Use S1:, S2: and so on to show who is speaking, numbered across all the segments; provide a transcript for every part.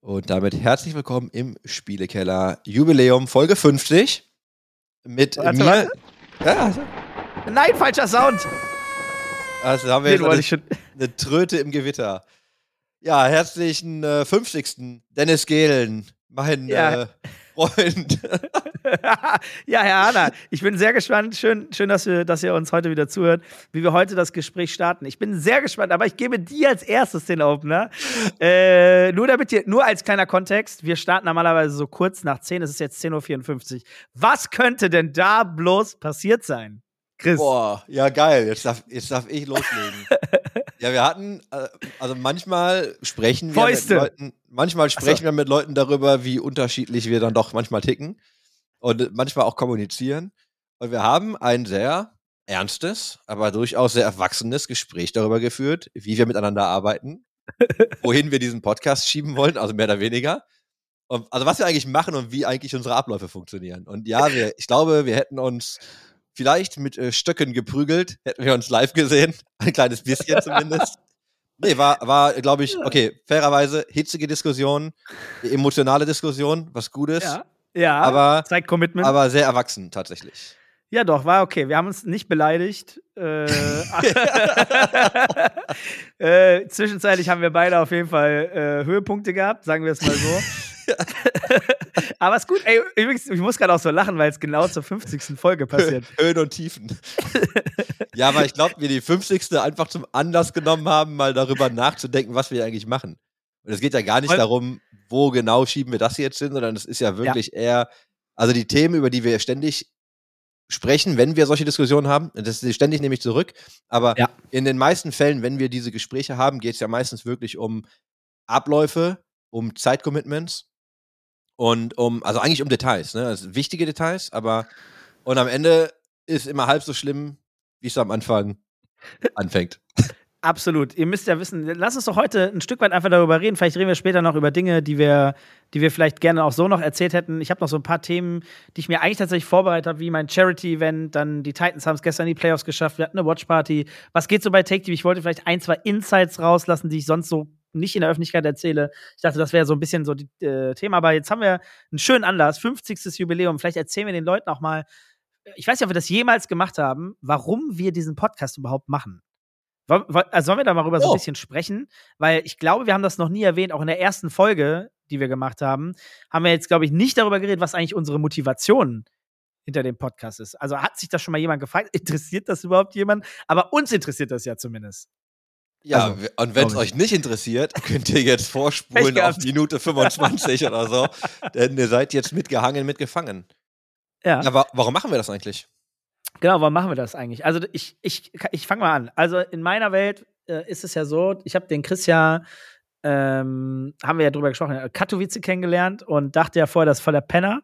S1: Und damit herzlich willkommen im Spielekeller Jubiläum Folge 50 mit
S2: Warte,
S1: mir.
S2: warte.
S1: Ja,
S2: Nein, falscher Sound.
S1: also haben wir
S2: Den
S1: jetzt eine, eine Tröte im Gewitter. Ja, herzlichen äh, 50. Dennis Gehlen, mein
S2: Ja.
S1: äh, Freund.
S2: ja, Herr Hanna, ich bin sehr gespannt. Schön, schön dass, wir, dass ihr uns heute wieder zuhört, wie wir heute das Gespräch starten. Ich bin sehr gespannt, aber ich gebe dir als erstes den Opener. Äh, nur damit ihr, nur als kleiner Kontext, wir starten normalerweise so kurz nach 10, es ist jetzt 10.54 Uhr. Was könnte denn da bloß passiert sein? Chris.
S1: Boah, ja geil, jetzt darf, jetzt darf ich loslegen. ja, wir hatten, äh, also manchmal sprechen wir
S2: Fäuste.
S1: mit Leuten, manchmal
S2: so.
S1: sprechen wir mit Leuten darüber, wie unterschiedlich wir dann doch manchmal ticken und manchmal auch kommunizieren. Und wir haben ein sehr ernstes, aber durchaus sehr erwachsenes Gespräch darüber geführt, wie wir miteinander arbeiten, wohin wir diesen Podcast schieben wollen, also mehr oder weniger. Und, also was wir eigentlich machen und wie eigentlich unsere Abläufe funktionieren. Und ja, wir, ich glaube, wir hätten uns vielleicht mit äh, Stöcken geprügelt, hätten wir uns live gesehen. Ein kleines bisschen zumindest. Nee, war, war glaube ich, okay, fairerweise hitzige Diskussion, emotionale Diskussion, was gut ist,
S2: Ja, ja.
S1: aber,
S2: zeigt Commitment.
S1: aber sehr erwachsen tatsächlich.
S2: Ja, doch, war okay. Wir haben uns nicht beleidigt. Äh, äh, zwischenzeitlich haben wir beide auf jeden Fall äh, Höhepunkte gehabt, sagen wir es mal so. Aber ist gut. Ey, übrigens, ich muss gerade auch so lachen, weil es genau zur 50. Folge passiert.
S1: Höhen und Tiefen. ja, aber ich glaube, wir die 50. einfach zum Anlass genommen haben, mal darüber nachzudenken, was wir eigentlich machen. Und es geht ja gar nicht darum, wo genau schieben wir das jetzt hin, sondern es ist ja wirklich eher, also die Themen, über die wir ständig sprechen, wenn wir solche Diskussionen haben, das ist ständig nehme ich zurück, aber
S2: Ja.
S1: in den meisten Fällen, wenn wir diese Gespräche haben, geht es ja meistens wirklich um Abläufe, um Zeitcommitments und um, also eigentlich um Details, ne? Also wichtige Details, aber und am Ende ist immer halb so schlimm, wie es am Anfang anfängt.
S2: Absolut. Ihr müsst ja wissen, lass uns doch heute ein Stück weit einfach darüber reden. Vielleicht reden wir später noch über Dinge, die wir, die wir vielleicht gerne auch so noch erzählt hätten. Ich habe noch so ein paar Themen, die ich mir eigentlich tatsächlich vorbereitet habe, wie mein Charity-Event. Dann die Titans haben es gestern in die Playoffs geschafft. Wir hatten eine Watchparty. Was geht so bei Take TV? Ich wollte vielleicht ein, zwei Insights rauslassen, die ich sonst so nicht in der Öffentlichkeit erzähle. Ich dachte, das wäre so ein bisschen so die äh, Thema. Aber jetzt haben wir einen schönen Anlass, 50. Jubiläum. Vielleicht erzählen wir den Leuten auch mal, ich weiß nicht, ob wir das jemals gemacht haben, warum wir diesen Podcast überhaupt machen. Also sollen wir da mal rüber so
S1: Oh.
S2: ein bisschen sprechen? Weil ich glaube, wir haben das noch nie erwähnt, auch in der ersten Folge, die wir gemacht haben, haben wir jetzt, glaube ich, nicht darüber geredet, was eigentlich unsere Motivation hinter dem Podcast ist. Also hat sich das schon mal jemand gefragt? Interessiert das überhaupt jemand? Aber uns interessiert das ja zumindest.
S1: Ja,
S2: Also,
S1: und wenn es euch nicht interessiert, könnt ihr jetzt vorspulen auf Minute 25 oder so, denn ihr seid jetzt mitgehangen, mitgefangen.
S2: Ja.
S1: Wa warum machen wir das eigentlich?
S2: Genau, warum machen wir das eigentlich? Also ich, ich, ich fange mal an. Also in meiner Welt äh, ist es ja so, ich habe den Chris ja, ähm, haben wir ja drüber gesprochen, Katowice kennengelernt und dachte ja vorher, das ist voll der Penner.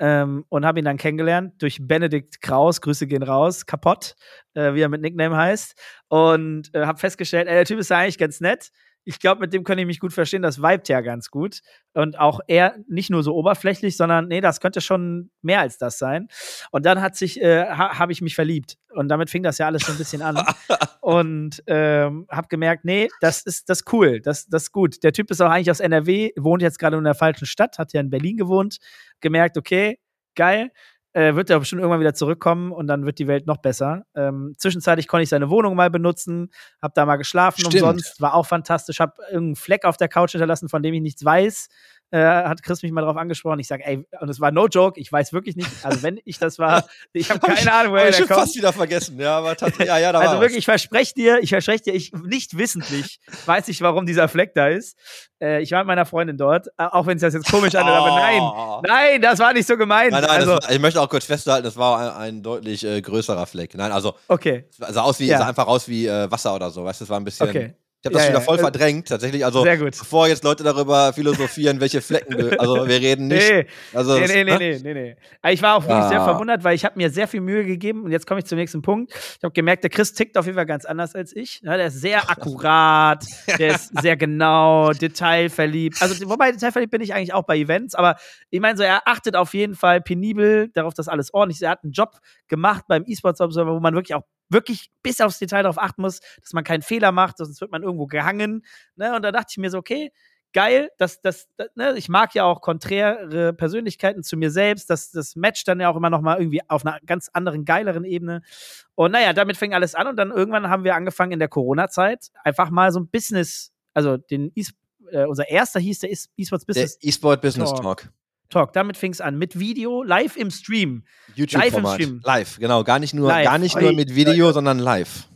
S2: Ähm, und habe ihn dann kennengelernt durch Benedikt Kraus, Grüße gehen raus, kaputt, äh, wie er mit Nickname heißt. Und äh, habe festgestellt, ey, der Typ ist ja eigentlich ganz nett. Ich glaube, mit dem könnte ich mich gut verstehen. Das vibet ja ganz gut. Und auch er nicht nur so oberflächlich, sondern nee, das könnte schon mehr als das sein. Und dann hat sich, äh, ha, habe ich mich verliebt. Und damit fing das ja alles so ein bisschen an. und ähm, habe gemerkt, nee, das ist das ist cool, das, das ist gut. Der Typ ist auch eigentlich aus NRW, wohnt jetzt gerade in der falschen Stadt, hat ja in Berlin gewohnt. Gemerkt, okay, geil. Äh, wird er bestimmt irgendwann wieder zurückkommen und dann wird die Welt noch besser. Ähm, zwischenzeitlich konnte ich seine Wohnung mal benutzen, habe da mal geschlafen
S1: Stimmt.
S2: umsonst, war auch fantastisch, habe irgendeinen Fleck auf der Couch hinterlassen, von dem ich nichts weiß. Äh, hat Chris mich mal drauf angesprochen. Ich sage, ey, und es war no joke, ich weiß wirklich nicht. Also, wenn ich das war, ich habe keine Ahnung, woher
S1: ich
S2: der
S1: schon
S2: kommt.
S1: fast wieder vergessen. Ja, aber tatsächlich, ja, ja, da
S2: Also
S1: war
S2: wirklich, ich verspreche dir, ich verspreche dir, ich nicht wissentlich weiß ich, warum dieser Fleck da ist. Äh, ich war mit meiner Freundin dort, auch wenn es das jetzt komisch anhört, aber nein,
S1: Oh.
S2: nein, das war nicht so gemeint.
S1: Nein, nein,
S2: also,
S1: war, ich möchte auch kurz festhalten, das war ein, ein deutlich äh, größerer Fleck. Nein, also
S2: okay,
S1: es sah aus wie,
S2: Ja.
S1: sah einfach aus wie äh, Wasser oder so, weißt du, das war ein bisschen.
S2: okay.
S1: Ich habe das
S2: Ja,
S1: wieder
S2: ja,
S1: voll
S2: äh,
S1: verdrängt, tatsächlich. Also,
S2: Sehr gut.
S1: bevor jetzt Leute darüber philosophieren, welche Flecken. Also, wir reden nicht.
S2: Nee,
S1: also,
S2: nee, nee, nee,
S1: ne?
S2: nee, nee, nee. Aber Ich war auch wirklich sehr
S1: Ah.
S2: verwundert, weil ich habe mir sehr viel Mühe gegeben und jetzt komme ich zum nächsten Punkt. Ich habe gemerkt, der Chris tickt auf jeden Fall ganz anders als ich. Ja, der ist sehr akkurat, der ist sehr genau, detailverliebt. Also wobei detailverliebt bin ich eigentlich auch bei Events, aber ich meine so, er achtet auf jeden Fall penibel darauf, dass alles ordentlich ist. Er hat einen Job gemacht beim eSports Observer, wo man wirklich auch wirklich bis aufs Detail darauf achten muss, dass man keinen Fehler macht, sonst wird man irgendwo gehangen. Ne? Und da dachte ich mir so, okay, geil. Das, das, das ne? Ich mag ja auch konträre Persönlichkeiten zu mir selbst. Das, das matcht dann ja auch immer noch mal irgendwie auf einer ganz anderen, geileren Ebene. Und naja, damit fing alles an. Und dann irgendwann haben wir angefangen in der Corona-Zeit einfach mal so ein Business, also den e äh, unser erster hieß der E-Sports Business.
S1: Der E-Sport Business Talk. Talk.
S2: Talk. Damit fing es an. Mit Video, live im Stream.
S1: YouTube-Format. Live, live, genau. Gar nicht nur, live. Gar nicht nur mit Video, sondern live.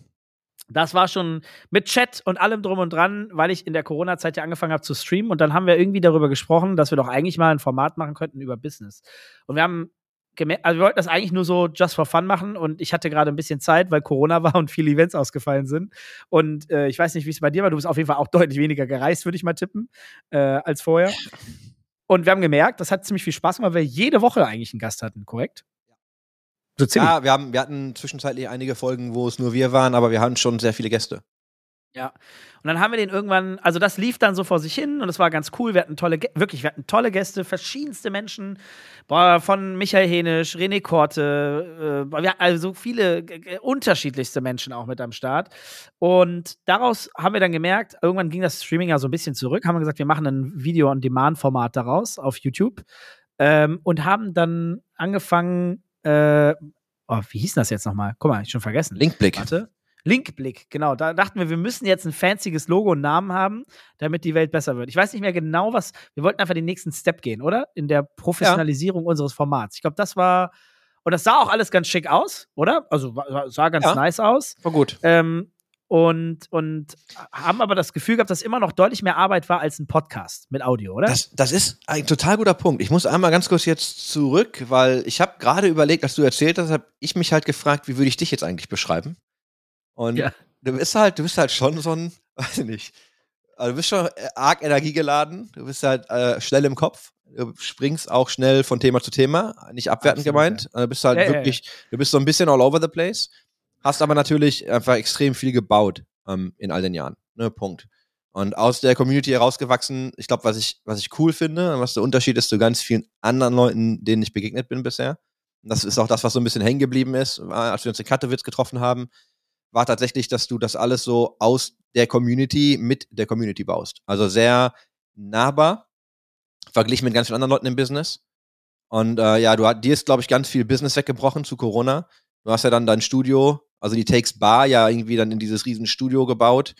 S2: Das war schon mit Chat und allem drum und dran, weil ich in der Corona-Zeit ja angefangen habe zu streamen. Und dann haben wir irgendwie darüber gesprochen, dass wir doch eigentlich mal ein Format machen könnten über Business. Und wir haben gemerkt, also wir wollten das eigentlich nur so just for fun machen. Und ich hatte gerade ein bisschen Zeit, weil Corona war und viele Events ausgefallen sind. Und äh, ich weiß nicht, wie es bei dir war. Du bist auf jeden Fall auch deutlich weniger gereist, würde ich mal tippen, äh, als vorher. Und wir haben gemerkt, das hat ziemlich viel Spaß gemacht, weil wir jede Woche eigentlich einen Gast hatten, korrekt?
S1: So ja, wir, haben, wir hatten zwischenzeitlich einige Folgen, wo es nur wir waren, aber wir hatten schon sehr viele Gäste.
S2: Ja. Und dann haben wir den irgendwann, also das lief dann so vor sich hin und es war ganz cool. Wir hatten tolle, wirklich, wir hatten tolle Gäste, verschiedenste Menschen. Boah, von Michael Henisch, René Korte, äh, wir hatten also viele unterschiedlichste Menschen auch mit am Start. Und daraus haben wir dann gemerkt, irgendwann ging das Streaming ja so ein bisschen zurück, haben wir gesagt, wir machen ein Video-on-Demand-Format daraus auf YouTube ähm, und haben dann angefangen, äh, oh, wie hieß das jetzt nochmal? Guck mal, ich schon vergessen.
S1: Linkblick.
S2: Warte. Linkblick, genau. Da dachten wir, wir müssen jetzt ein fancyes Logo und Namen haben, damit die Welt besser wird. Ich weiß nicht mehr genau, was. Wir wollten einfach den nächsten Step gehen, oder? In der Professionalisierung ja. unseres Formats. Ich glaube, das war. Und das sah auch alles ganz schick aus, oder? Also sah ganz ja. nice aus.
S1: War gut.
S2: Ähm, und, und haben aber das Gefühl gehabt, dass immer noch deutlich mehr Arbeit war als ein Podcast mit Audio, oder?
S1: Das, das ist ein total guter Punkt. Ich muss einmal ganz kurz jetzt zurück, weil ich habe gerade überlegt, als du erzählt hast, habe ich mich halt gefragt, wie würde ich dich jetzt eigentlich beschreiben? Und ja. du bist halt, du bist halt schon so ein, weiß ich nicht, also du bist schon arg energiegeladen, du bist halt äh, schnell im Kopf, du springst auch schnell von Thema zu Thema, nicht abwertend Absolut, gemeint. Ja. Also du bist halt ja, wirklich, du bist so ein bisschen all over the place. Hast aber natürlich einfach extrem viel gebaut ähm, in all den Jahren. Ne, Punkt. Und aus der Community herausgewachsen, ich glaube, was ich, was ich cool finde und was der Unterschied ist zu ganz vielen anderen Leuten, denen ich begegnet bin bisher. Und das ist auch das, was so ein bisschen hängen geblieben ist, als wir uns in Katowice getroffen haben, war tatsächlich, dass du das alles so aus der Community mit der Community baust. Also sehr nahbar, verglichen mit ganz vielen anderen Leuten im Business. Und äh, ja, du dir ist, glaube ich, ganz viel Business weggebrochen zu Corona. Du hast ja dann dein Studio also die Takes Bar ja irgendwie dann in dieses riesen Studio gebaut.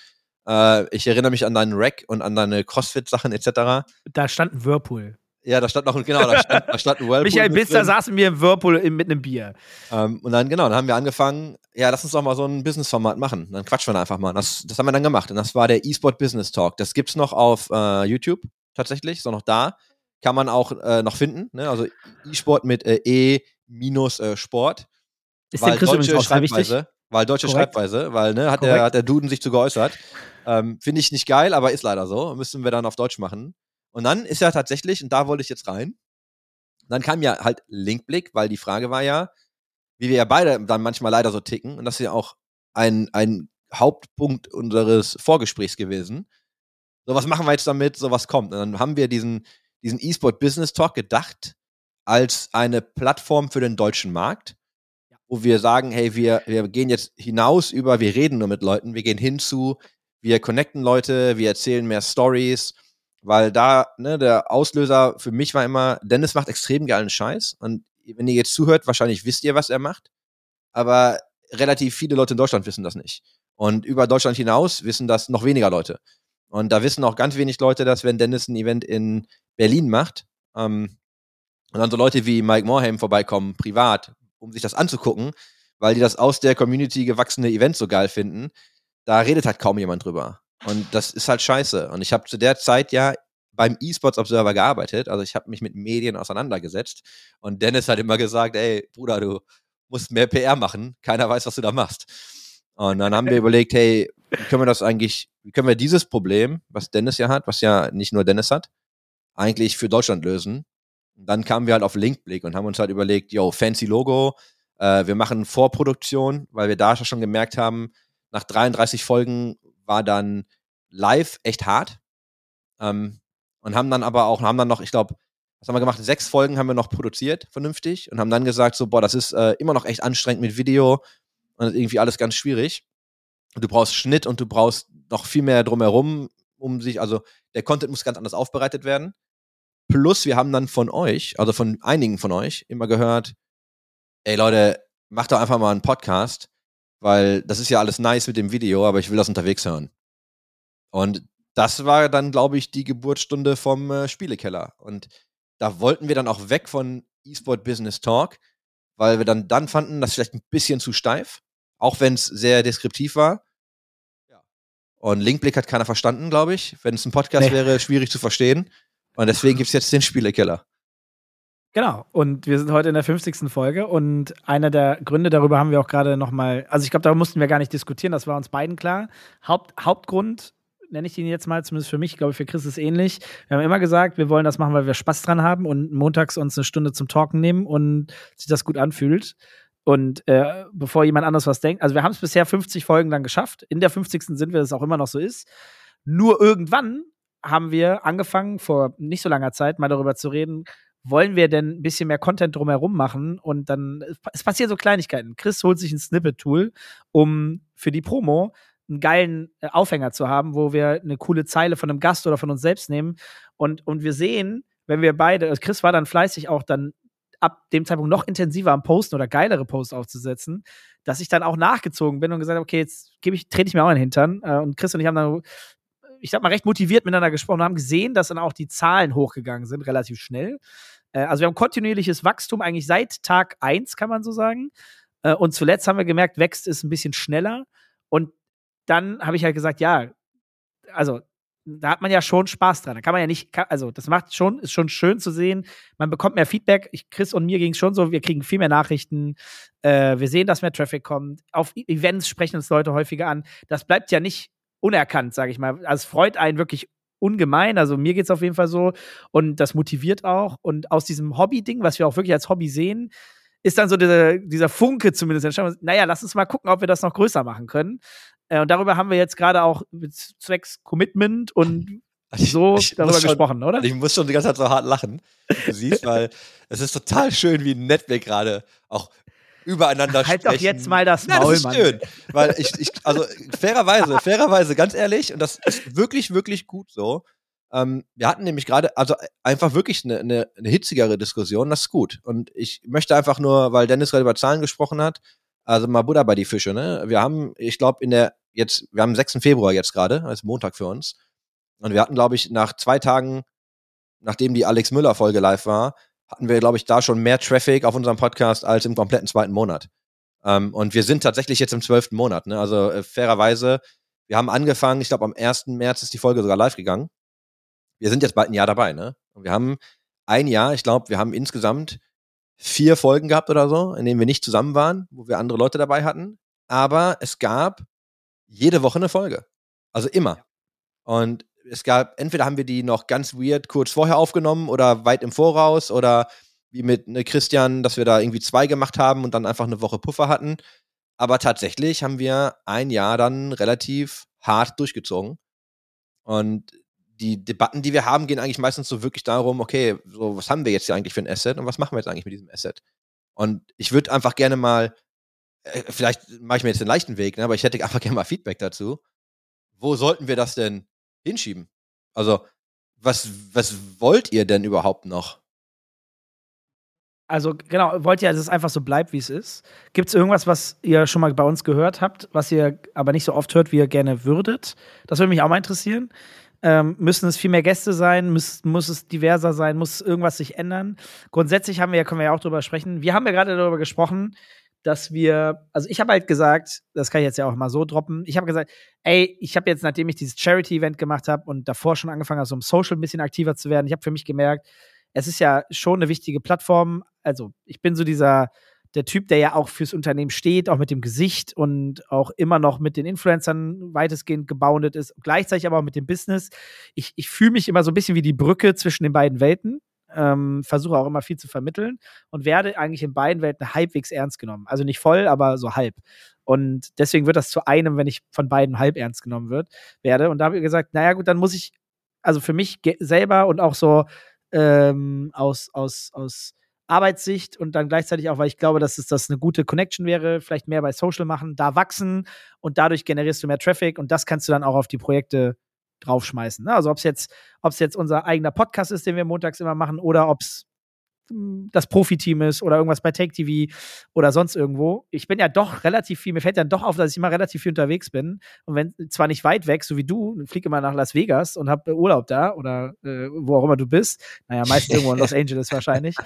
S1: Äh, ich erinnere mich an deinen Rack und an deine Crossfit-Sachen etc.
S2: Da stand ein Whirlpool.
S1: Ja, da stand noch, genau, da stand, da stand ein Whirlpool.
S2: Michael Bister saß mit mir im Whirlpool mit einem Bier.
S1: Ähm, und dann, genau, dann haben wir angefangen, ja, lass uns doch mal so ein Business-Format machen. Dann quatschen wir einfach mal. Das, das haben wir dann gemacht. Und das war der E-Sport Business Talk. Das gibt's noch auf äh, YouTube tatsächlich, ist auch noch da. Kann man auch äh, noch finden. Ne? Also E-Sport mit äh, E minus äh, Sport.
S2: Ist weil der deutsche Schreibweise,
S1: weil deutsche Korrekt. Schreibweise, weil ne, hat der, hat der Duden sich zu geäußert. Ähm, Finde ich nicht geil, aber ist leider so. Müssen wir dann auf Deutsch machen. Und dann ist ja tatsächlich, und da wollte ich jetzt rein, dann kam ja halt Linkblick, weil die Frage war ja, wie wir ja beide dann manchmal leider so ticken, und das ist ja auch ein, ein Hauptpunkt unseres Vorgesprächs gewesen. So, was machen wir jetzt damit? So, was kommt? Und dann haben wir diesen, diesen E-Sport Business Talk gedacht als eine Plattform für den deutschen Markt wo wir sagen, hey, wir, wir gehen jetzt hinaus über, wir reden nur mit Leuten, wir gehen hinzu, wir connecten Leute, wir erzählen mehr Stories, weil da, ne, der Auslöser für mich war immer, Dennis macht extrem geilen Scheiß und wenn ihr jetzt zuhört, wahrscheinlich wisst ihr, was er macht, aber relativ viele Leute in Deutschland wissen das nicht. Und über Deutschland hinaus wissen das noch weniger Leute. Und da wissen auch ganz wenig Leute, dass wenn Dennis ein Event in Berlin macht, ähm, und dann so Leute wie Mike Morhaim vorbeikommen, privat, um sich das anzugucken, weil die das aus der Community gewachsene Event so geil finden. Da redet halt kaum jemand drüber. Und das ist halt scheiße. Und ich habe zu der Zeit ja beim eSports Observer gearbeitet, also ich habe mich mit Medien auseinandergesetzt. Und Dennis hat immer gesagt, ey, Bruder, du musst mehr PR machen. Keiner weiß, was du da machst. Und dann haben wir überlegt, hey, wie können wir das eigentlich, wie können wir dieses Problem, was Dennis ja hat, was ja nicht nur Dennis hat, eigentlich für Deutschland lösen? Und dann kamen wir halt auf Linkblick und haben uns halt überlegt, yo, fancy Logo, äh, wir machen Vorproduktion, weil wir da schon gemerkt haben, nach 33 Folgen war dann live echt hart. Ähm, und haben dann aber auch, haben dann noch, ich glaube, was haben wir gemacht? Sechs Folgen haben wir noch produziert, vernünftig, und haben dann gesagt, so, boah, das ist äh, immer noch echt anstrengend mit Video und irgendwie alles ganz schwierig. Und du brauchst Schnitt und du brauchst noch viel mehr drumherum, um sich, also der Content muss ganz anders aufbereitet werden. Plus, wir haben dann von euch, also von einigen von euch, immer gehört, ey Leute, macht doch einfach mal einen Podcast, weil das ist ja alles nice mit dem Video, aber ich will das unterwegs hören. Und das war dann, glaube ich, die Geburtsstunde vom äh, Spielekeller. Und da wollten wir dann auch weg von eSport Business Talk, weil wir dann, dann fanden, das vielleicht ein bisschen zu steif, auch wenn es sehr deskriptiv war. Und Linkblick hat keiner verstanden, glaube ich. Wenn es ein Podcast nee. wäre, schwierig zu verstehen. Und deswegen gibt es jetzt den Spielekeller.
S2: Genau, und wir sind heute in der 50. Folge und einer der Gründe, darüber haben wir auch gerade nochmal, also ich glaube, da mussten wir gar nicht diskutieren, das war uns beiden klar. Haupt, Hauptgrund, nenne ich ihn jetzt mal, zumindest für mich, ich glaube, für Chris ist ähnlich. Wir haben immer gesagt, wir wollen das machen, weil wir Spaß dran haben und montags uns eine Stunde zum Talken nehmen und sich das gut anfühlt. Und äh, bevor jemand anders was denkt, also wir haben es bisher 50 Folgen lang geschafft. In der 50. sind wir, das auch immer noch so ist. Nur irgendwann haben wir angefangen, vor nicht so langer Zeit mal darüber zu reden, wollen wir denn ein bisschen mehr Content drumherum machen? Und dann, es passieren so Kleinigkeiten. Chris holt sich ein Snippet-Tool, um für die Promo einen geilen äh, Aufhänger zu haben, wo wir eine coole Zeile von einem Gast oder von uns selbst nehmen. Und, und wir sehen, wenn wir beide, also Chris war dann fleißig auch dann ab dem Zeitpunkt noch intensiver am Posten oder geilere Posts aufzusetzen, dass ich dann auch nachgezogen bin und gesagt habe, okay, jetzt gebe ich, trete ich mir auch in den Hintern. Äh, und Chris und ich haben dann ich sag mal, recht motiviert miteinander gesprochen und haben gesehen, dass dann auch die Zahlen hochgegangen sind, relativ schnell. Äh, also wir haben kontinuierliches Wachstum eigentlich seit Tag 1, kann man so sagen. Äh, und zuletzt haben wir gemerkt, wächst es ein bisschen schneller. Und dann habe ich halt gesagt, ja, also da hat man ja schon Spaß dran. Da kann man ja nicht, also das macht schon, ist schon schön zu sehen. Man bekommt mehr Feedback. Ich, Chris und mir ging es schon so, wir kriegen viel mehr Nachrichten. Äh, wir sehen, dass mehr Traffic kommt. Auf Events sprechen uns Leute häufiger an. Das bleibt ja nicht unerkannt, sage ich mal. Also es freut einen wirklich ungemein. Also mir geht es auf jeden Fall so. Und das motiviert auch. Und aus diesem Hobby-Ding, was wir auch wirklich als Hobby sehen, ist dann so dieser, dieser Funke zumindest entstanden. Naja, lass uns mal gucken, ob wir das noch größer machen können. Äh, und darüber haben wir jetzt gerade auch zwecks Commitment und so ich, ich darüber schon, gesprochen, oder?
S1: Ich muss schon die ganze Zeit so hart lachen. Du siehst, weil es ist total schön, wie nett wir gerade auch übereinander
S2: halt
S1: sprechen.
S2: Halt doch jetzt mal das Maul,
S1: ja, das ist schön, weil ich, ich, also fairerweise, fairerweise, ganz ehrlich, und das ist wirklich, wirklich gut so. Ähm, wir hatten nämlich gerade, also einfach wirklich eine, eine, eine hitzigere Diskussion, das ist gut. Und ich möchte einfach nur, weil Dennis gerade über Zahlen gesprochen hat, also mal Buddha bei die Fische, ne? Wir haben, ich glaube, in der, jetzt, wir haben 6. Februar jetzt gerade, als Montag für uns. Und wir hatten, glaube ich, nach zwei Tagen, nachdem die Alex Müller-Folge live war, hatten wir, glaube ich, da schon mehr Traffic auf unserem Podcast als im kompletten zweiten Monat. Ähm, und wir sind tatsächlich jetzt im zwölften Monat. Ne? Also äh, fairerweise, wir haben angefangen, ich glaube, am 1. März ist die Folge sogar live gegangen. Wir sind jetzt bald ein Jahr dabei, ne? Und wir haben ein Jahr, ich glaube, wir haben insgesamt vier Folgen gehabt oder so, in denen wir nicht zusammen waren, wo wir andere Leute dabei hatten. Aber es gab jede Woche eine Folge. Also immer. Und es gab, entweder haben wir die noch ganz weird kurz vorher aufgenommen oder weit im Voraus oder wie mit ne, Christian, dass wir da irgendwie zwei gemacht haben und dann einfach eine Woche Puffer hatten. Aber tatsächlich haben wir ein Jahr dann relativ hart durchgezogen. Und die Debatten, die wir haben, gehen eigentlich meistens so wirklich darum, okay, so, was haben wir jetzt hier eigentlich für ein Asset und was machen wir jetzt eigentlich mit diesem Asset? Und ich würde einfach gerne mal, äh, vielleicht mache ich mir jetzt den leichten Weg, ne, aber ich hätte einfach gerne mal Feedback dazu. Wo sollten wir das denn hinschieben. Also, was, was wollt ihr denn überhaupt noch?
S2: Also, genau, wollt ihr, dass es einfach so bleibt, wie es ist? Gibt es irgendwas, was ihr schon mal bei uns gehört habt, was ihr aber nicht so oft hört, wie ihr gerne würdet? Das würde mich auch mal interessieren. Ähm, müssen es viel mehr Gäste sein? Muss, muss es diverser sein? Muss irgendwas sich ändern? Grundsätzlich haben wir, können wir ja auch drüber sprechen. Wir haben ja gerade darüber gesprochen, dass wir, also ich habe halt gesagt, das kann ich jetzt ja auch mal so droppen, ich habe gesagt, ey, ich habe jetzt, nachdem ich dieses Charity-Event gemacht habe und davor schon angefangen habe, so im Social ein bisschen aktiver zu werden, ich habe für mich gemerkt, es ist ja schon eine wichtige Plattform. Also ich bin so dieser, der Typ, der ja auch fürs Unternehmen steht, auch mit dem Gesicht und auch immer noch mit den Influencern weitestgehend geboundet ist, gleichzeitig aber auch mit dem Business. Ich, ich fühle mich immer so ein bisschen wie die Brücke zwischen den beiden Welten ähm, versuche auch immer viel zu vermitteln und werde eigentlich in beiden Welten halbwegs ernst genommen. Also nicht voll, aber so halb. Und deswegen wird das zu einem, wenn ich von beiden halb ernst genommen wird, werde. Und da habe ich gesagt, naja gut, dann muss ich, also für mich selber und auch so ähm, aus, aus, aus Arbeitssicht und dann gleichzeitig auch, weil ich glaube, dass es das eine gute Connection wäre, vielleicht mehr bei Social machen, da wachsen und dadurch generierst du mehr Traffic und das kannst du dann auch auf die Projekte draufschmeißen. Ne? Also ob es jetzt, ob's jetzt unser eigener Podcast ist, den wir montags immer machen, oder ob es das Profiteam ist oder irgendwas bei Take TV oder sonst irgendwo. Ich bin ja doch relativ viel, mir fällt dann doch auf, dass ich immer relativ viel unterwegs bin. Und wenn zwar nicht weit weg, so wie du, fliege immer nach Las Vegas und habe Urlaub da oder äh, wo auch immer du bist. Naja, meist irgendwo in Los Angeles wahrscheinlich.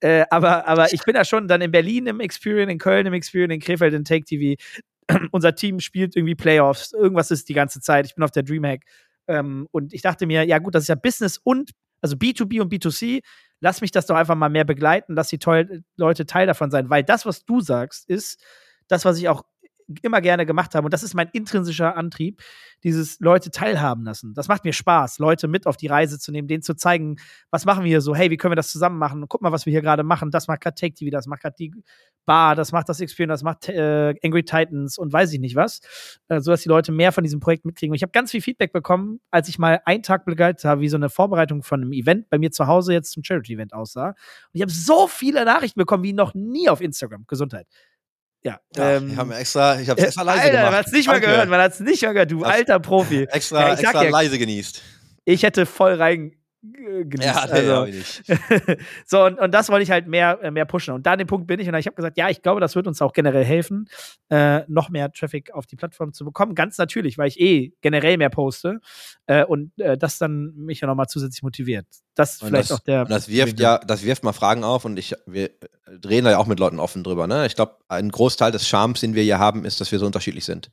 S2: Äh, aber, aber ich bin ja schon dann in Berlin im Experience, in Köln im Experience, in Krefeld in Take TV. Unser Team spielt irgendwie Playoffs, irgendwas ist die ganze Zeit. Ich bin auf der Dreamhack. Ähm, und ich dachte mir, ja gut, das ist ja Business und, also B2B und B2C lass mich das doch einfach mal mehr begleiten, lass die Leute Teil davon sein, weil das, was du sagst, ist das, was ich auch immer gerne gemacht habe. Und das ist mein intrinsischer Antrieb, dieses Leute teilhaben lassen. Das macht mir Spaß, Leute mit auf die Reise zu nehmen, denen zu zeigen, was machen wir hier so, hey, wie können wir das zusammen machen? guck mal, was wir hier gerade machen. Das macht gerade Take TV, das macht gerade die Bar, das macht das Experience, das macht äh, Angry Titans und weiß ich nicht was. Äh, sodass die Leute mehr von diesem Projekt mitkriegen. Und ich habe ganz viel Feedback bekommen, als ich mal einen Tag begleitet habe, wie so eine Vorbereitung von einem Event bei mir zu Hause jetzt zum Charity-Event aussah. Und ich habe so viele Nachrichten bekommen wie noch nie auf Instagram. Gesundheit. Ja,
S1: ja ähm, ich habe extra, ich habe extra leise
S2: Alter,
S1: gemacht.
S2: Man hat's nicht mal gehört, man hat's nicht mal gehört, du alter Profi.
S1: Extra, ja, extra ja, leise genießt.
S2: Ich hätte voll rein genießt. Ja, nee, also. nicht. so, und, und das wollte ich halt mehr, äh, mehr pushen. Und da an dem Punkt bin ich. Und ich habe gesagt, ja, ich glaube, das wird uns auch generell helfen, äh, noch mehr Traffic auf die Plattform zu bekommen. Ganz natürlich, weil ich eh generell mehr poste äh, und äh, das dann mich ja nochmal zusätzlich motiviert. Das ist vielleicht
S1: das,
S2: auch der.
S1: das wirft ja, das wirft mal Fragen auf und ich, wir drehen da ja auch mit Leuten offen drüber. Ne? Ich glaube, ein Großteil des Charmes, den wir hier haben, ist, dass wir so unterschiedlich sind.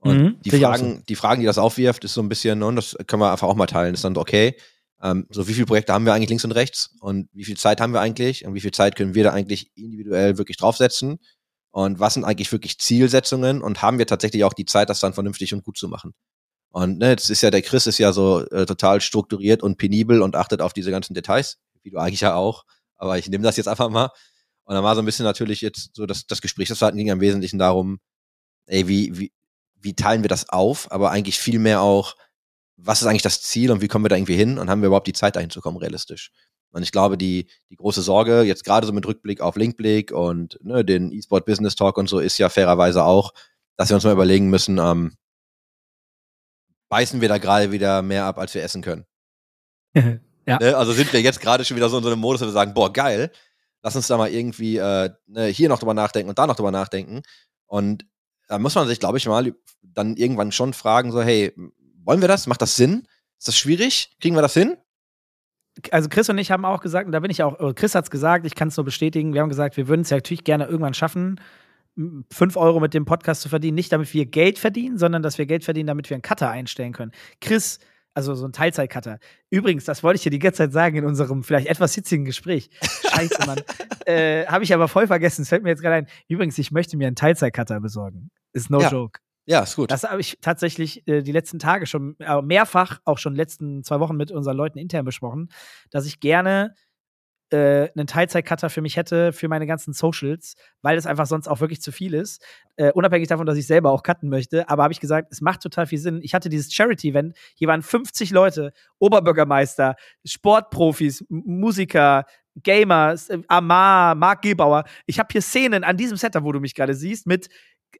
S1: Und mhm, die, Fragen, so. die Fragen, die das aufwirft, ist so ein bisschen, ne, und das können wir einfach auch mal teilen, ist dann okay ähm, so, wie viele Projekte haben wir eigentlich links und rechts und wie viel Zeit haben wir eigentlich und wie viel Zeit können wir da eigentlich individuell wirklich draufsetzen und was sind eigentlich wirklich Zielsetzungen und haben wir tatsächlich auch die Zeit, das dann vernünftig und gut zu machen. Und ne, jetzt ist ja der Chris ist ja so äh, total strukturiert und penibel und achtet auf diese ganzen Details, wie du eigentlich ja auch. Aber ich nehme das jetzt einfach mal. Und dann war so ein bisschen natürlich jetzt so, dass das Gespräch, das ging im Wesentlichen darum, ey, wie, wie, wie teilen wir das auf, aber eigentlich viel mehr auch, was ist eigentlich das Ziel und wie kommen wir da irgendwie hin und haben wir überhaupt die Zeit dahin zu kommen, realistisch. Und ich glaube, die, die große Sorge, jetzt gerade so mit Rückblick auf Linkblick und ne, den E-Sport Business Talk und so, ist ja fairerweise auch, dass wir uns mal überlegen müssen, ähm, beißen wir da gerade wieder mehr ab, als wir essen können. ja. Ne? Also sind wir jetzt gerade schon wieder so in so einem Modus, wo wir sagen, boah, geil, lass uns da mal irgendwie äh, ne, hier noch drüber nachdenken und da noch drüber nachdenken. Und da muss man sich, glaube ich, mal dann irgendwann schon fragen, so, hey, wollen wir das? Macht das Sinn? Ist das schwierig? Kriegen wir das hin?
S2: Also Chris und ich haben auch gesagt, und da bin ich auch, Chris hat es gesagt, ich kann es nur bestätigen, wir haben gesagt, wir würden es ja natürlich gerne irgendwann schaffen, 5 Euro mit dem Podcast zu verdienen. Nicht damit wir Geld verdienen, sondern dass wir Geld verdienen, damit wir einen Cutter einstellen können. Chris, also so ein Teilzeit-Cutter. Übrigens, das wollte ich dir die ganze Zeit sagen in unserem vielleicht etwas hitzigen Gespräch. Scheiße, Mann. äh, Habe ich aber voll vergessen. Es fällt mir jetzt gerade ein. Übrigens, ich möchte mir einen Teilzeit-Cutter besorgen. Ist no ja. joke.
S1: Ja, ist gut.
S2: Das habe ich tatsächlich äh, die letzten Tage schon äh, mehrfach, auch schon letzten zwei Wochen mit unseren Leuten intern besprochen, dass ich gerne äh, einen Teilzeit-Cutter für mich hätte, für meine ganzen Socials, weil das einfach sonst auch wirklich zu viel ist. Äh, unabhängig davon, dass ich selber auch cutten möchte. Aber habe ich gesagt, es macht total viel Sinn. Ich hatte dieses Charity-Event, hier waren 50 Leute, Oberbürgermeister, Sportprofis, Musiker, Gamer, äh, Amar, Marc Gebauer. Ich habe hier Szenen an diesem Setup, wo du mich gerade siehst, mit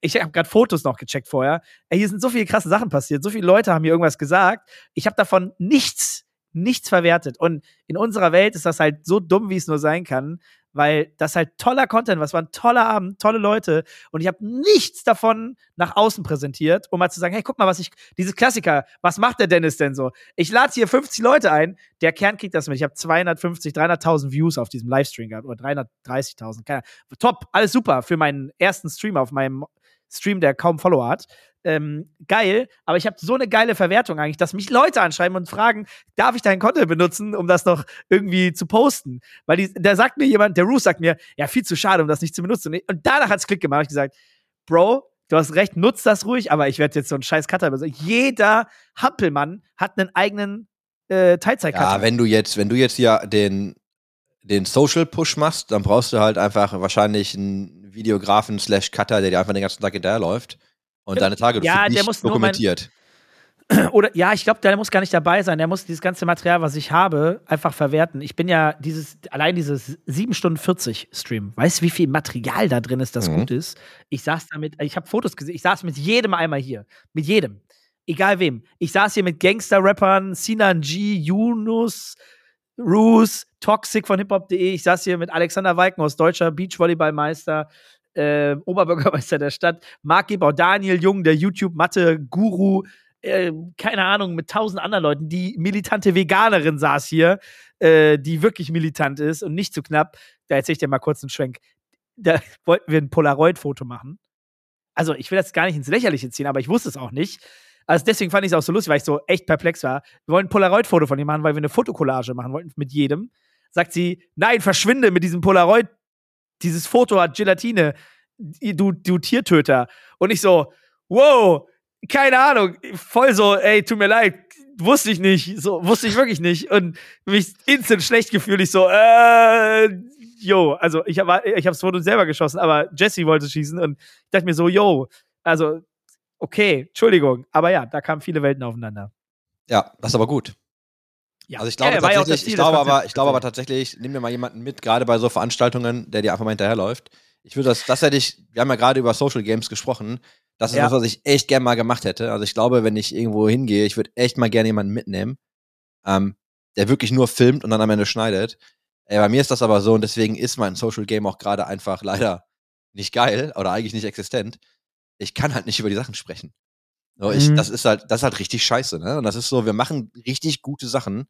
S2: ich habe gerade Fotos noch gecheckt vorher. Ey, hier sind so viele krasse Sachen passiert. So viele Leute haben mir irgendwas gesagt. Ich habe davon nichts, nichts verwertet. Und in unserer Welt ist das halt so dumm, wie es nur sein kann, weil das halt toller Content war. Es war ein toller Abend, tolle Leute. Und ich habe nichts davon nach außen präsentiert, um mal zu sagen, hey, guck mal, was ich, dieses Klassiker, was macht der Dennis denn so? Ich lade hier 50 Leute ein, der Kern kriegt das mit. Ich habe 250, 300.000 Views auf diesem Livestream gehabt oder 330.000. Top, alles super für meinen ersten Stream auf meinem Stream, der kaum Follower hat. Ähm, geil, aber ich habe so eine geile Verwertung eigentlich, dass mich Leute anschreiben und fragen, darf ich deinen Content benutzen, um das noch irgendwie zu posten? Weil die, da sagt mir jemand, der Roos sagt mir, ja, viel zu schade, um das nicht zu benutzen. Und danach hat es Klick gemacht. Ich gesagt, Bro, du hast recht, nutz das ruhig, aber ich werde jetzt so einen scheiß Cutter. Also jeder Hampelmann hat einen eigenen äh, Teilzeit-Cutter.
S1: Ja, wenn du jetzt, wenn du jetzt hier den, den Social Push machst, dann brauchst du halt einfach wahrscheinlich einen Videografen slash Cutter, der dir einfach den ganzen Tag hinterher läuft und deine Tage
S2: ja, der muss dokumentiert. Oder ja, ich glaube, der muss gar nicht dabei sein. Der muss dieses ganze Material, was ich habe, einfach verwerten. Ich bin ja dieses, allein dieses 7 Stunden 40 Stream. Weißt du, wie viel Material da drin ist, das mhm. gut ist? Ich saß damit, ich habe Fotos gesehen, ich saß mit jedem einmal hier. Mit jedem. egal wem. Ich saß hier mit Gangster-Rappern, Sinan G, Yunus, Roos, Toxic von hiphop.de. Ich saß hier mit Alexander Walkenhaus, deutscher Beachvolleyballmeister, äh, Oberbürgermeister der Stadt, Marc Gebau, Daniel Jung, der YouTube-Mathe-Guru, äh, keine Ahnung, mit tausend anderen Leuten. Die militante Veganerin saß hier, äh, die wirklich militant ist und nicht zu knapp. Da erzähle ich dir mal kurz einen Schwenk. Da wollten wir ein Polaroid-Foto machen. Also, ich will das gar nicht ins Lächerliche ziehen, aber ich wusste es auch nicht. Also deswegen fand ich es auch so lustig, weil ich so echt perplex war. Wir wollen ein Polaroid-Foto von ihm machen, weil wir eine Fotokollage machen wollten mit jedem. Sagt sie, nein, verschwinde mit diesem Polaroid. Dieses Foto hat Gelatine. Du, du Tiertöter. Und ich so, wow, keine Ahnung, voll so, ey, tut mir leid, wusste ich nicht, so, wusste ich wirklich nicht. Und mich instant schlecht gefühlt, ich so, äh, yo, also ich habe ich hab das Foto selber geschossen, aber Jesse wollte schießen und ich dachte mir so, yo, also okay, Entschuldigung, aber ja, da kamen viele Welten aufeinander.
S1: Ja, das ist aber gut. Ja. Also ich glaube ja, tatsächlich, ich glaube aber, ich glaube aber tatsächlich, nimm mir mal jemanden mit, gerade bei so Veranstaltungen, der dir einfach mal hinterherläuft. Ich würde das, das hätte ich, wir haben ja gerade über Social Games gesprochen. Das ist ja. was, was ich echt gern mal gemacht hätte. Also ich glaube, wenn ich irgendwo hingehe, ich würde echt mal gerne jemanden mitnehmen, ähm, der wirklich nur filmt und dann am Ende schneidet. Ey, bei mir ist das aber so und deswegen ist mein Social Game auch gerade einfach leider nicht geil oder eigentlich nicht existent ich kann halt nicht über die Sachen sprechen. So, ich, mhm. Das ist halt, das ist halt richtig scheiße, ne? Und das ist so, wir machen richtig gute Sachen.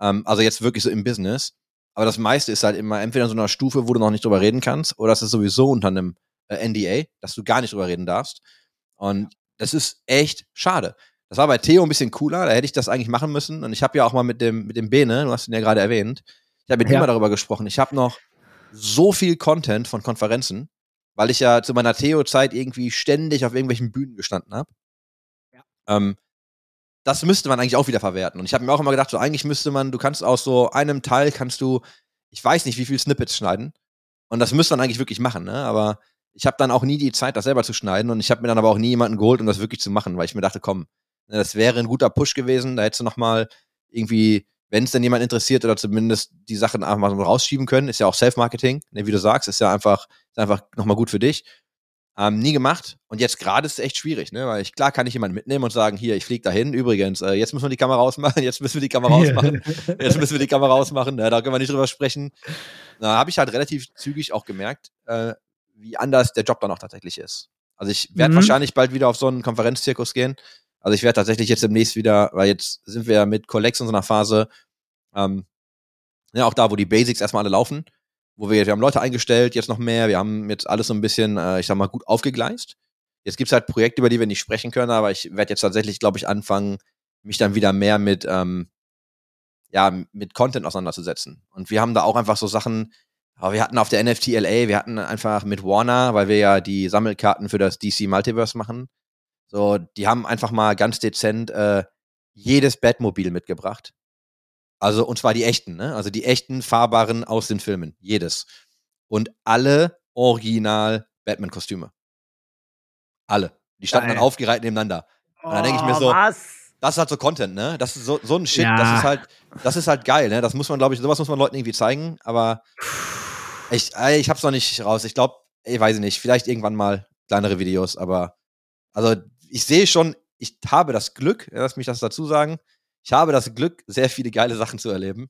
S1: Ähm, also jetzt wirklich so im Business. Aber das meiste ist halt immer entweder in so einer Stufe, wo du noch nicht drüber reden kannst, oder es ist sowieso unter einem äh, NDA, dass du gar nicht drüber reden darfst. Und das ist echt schade. Das war bei Theo ein bisschen cooler, da hätte ich das eigentlich machen müssen. Und ich habe ja auch mal mit dem, mit dem Bene, du hast ihn ja gerade erwähnt, ich habe mit ja. ihm mal darüber gesprochen. Ich habe noch so viel Content von Konferenzen, weil ich ja zu meiner Theo-Zeit irgendwie ständig auf irgendwelchen Bühnen gestanden habe. Ja. Ähm, das müsste man eigentlich auch wieder verwerten. Und ich habe mir auch immer gedacht, so eigentlich müsste man, du kannst aus so einem Teil kannst du, ich weiß nicht, wie viel Snippets schneiden. Und das müsste man eigentlich wirklich machen, ne? Aber ich habe dann auch nie die Zeit, das selber zu schneiden. Und ich habe mir dann aber auch nie jemanden geholt, um das wirklich zu machen, weil ich mir dachte, komm, ne, das wäre ein guter Push gewesen. Da hättest du noch mal irgendwie wenn es denn jemand interessiert oder zumindest die Sachen einfach mal rausschieben können, ist ja auch Self-Marketing, ne, wie du sagst, ist ja einfach, ist einfach nochmal gut für dich. Ähm, nie gemacht. Und jetzt gerade ist es echt schwierig, ne? Weil ich, klar kann ich jemanden mitnehmen und sagen, hier, ich fliege dahin. Übrigens, äh, jetzt müssen wir die Kamera ausmachen, jetzt müssen wir die Kamera ausmachen, jetzt müssen wir die Kamera ausmachen, ne? da können wir nicht drüber sprechen. Da habe ich halt relativ zügig auch gemerkt, äh, wie anders der Job dann auch tatsächlich ist. Also ich werde mhm. wahrscheinlich bald wieder auf so einen Konferenzzirkus gehen also ich werde tatsächlich jetzt demnächst wieder, weil jetzt sind wir ja mit Collex in so einer Phase, ähm, ja, auch da, wo die Basics erstmal alle laufen, wo wir, wir haben Leute eingestellt, jetzt noch mehr, wir haben jetzt alles so ein bisschen, äh, ich sag mal, gut aufgegleist. Jetzt gibt's halt Projekte, über die wir nicht sprechen können, aber ich werde jetzt tatsächlich, glaube ich, anfangen, mich dann wieder mehr mit, ähm, ja, mit Content auseinanderzusetzen. Und wir haben da auch einfach so Sachen, aber wir hatten auf der NFT LA, wir hatten einfach mit Warner, weil wir ja die Sammelkarten für das DC Multiverse machen, so, die haben einfach mal ganz dezent äh, jedes Batmobil mitgebracht. Also, und zwar die echten, ne? Also die echten fahrbaren aus den Filmen. Jedes. Und alle original Batman-Kostüme. Alle. Die standen Geil. dann aufgereiht nebeneinander. Und dann denke ich mir so, was? das ist halt so Content, ne? Das ist so, so ein Shit, ja. das ist halt, das ist halt geil, ne? Das muss man, glaube ich, sowas muss man Leuten irgendwie zeigen, aber ich, ich hab's noch nicht raus. Ich glaube, ich weiß nicht, vielleicht irgendwann mal kleinere Videos, aber also ich sehe schon, ich habe das Glück, lass mich das dazu sagen, ich habe das Glück, sehr viele geile Sachen zu erleben.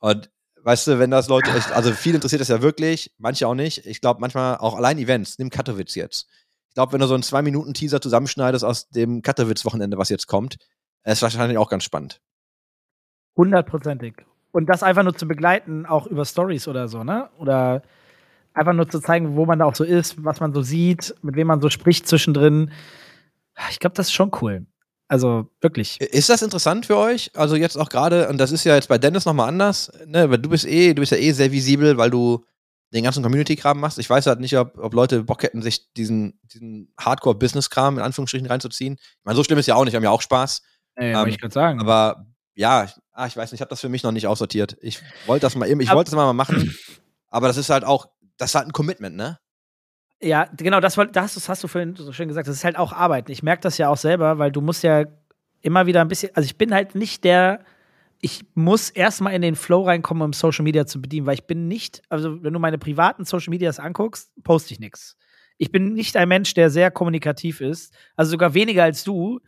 S1: Und weißt du, wenn das Leute echt, also viel interessiert das ja wirklich, manche auch nicht. Ich glaube manchmal auch allein Events, nimm Katowice jetzt. Ich glaube, wenn du so einen zwei Minuten Teaser zusammenschneidest aus dem Katowice-Wochenende, was jetzt kommt, ist wahrscheinlich auch ganz spannend.
S2: Hundertprozentig. Und das einfach nur zu begleiten, auch über Stories oder so, ne? Oder einfach nur zu zeigen, wo man da auch so ist, was man so sieht, mit wem man so spricht zwischendrin. Ich glaube, das ist schon cool. Also wirklich.
S1: Ist das interessant für euch? Also jetzt auch gerade, und das ist ja jetzt bei Dennis nochmal anders, ne? Weil du bist eh, du bist ja eh sehr visibel, weil du den ganzen Community-Kram machst. Ich weiß halt nicht, ob, ob Leute Bock hätten, sich diesen, diesen Hardcore-Business-Kram in Anführungsstrichen reinzuziehen. Ich meine, so schlimm ist ja auch nicht, wir haben ja auch Spaß.
S2: Ey, ähm, ich gerade sagen.
S1: Aber ja, ich, ah, ich weiß nicht, ich habe das für mich noch nicht aussortiert. Ich wollte das mal eben, ich wollte das mal machen, aber das ist halt auch, das ist halt ein Commitment, ne?
S2: Ja, genau, das, das hast du vorhin so schön gesagt. Das ist halt auch Arbeit. Ich merke das ja auch selber, weil du musst ja immer wieder ein bisschen, also ich bin halt nicht der, ich muss erstmal in den Flow reinkommen, um Social Media zu bedienen, weil ich bin nicht, also wenn du meine privaten Social Medias anguckst, poste ich nichts. Ich bin nicht ein Mensch, der sehr kommunikativ ist, also sogar weniger als du.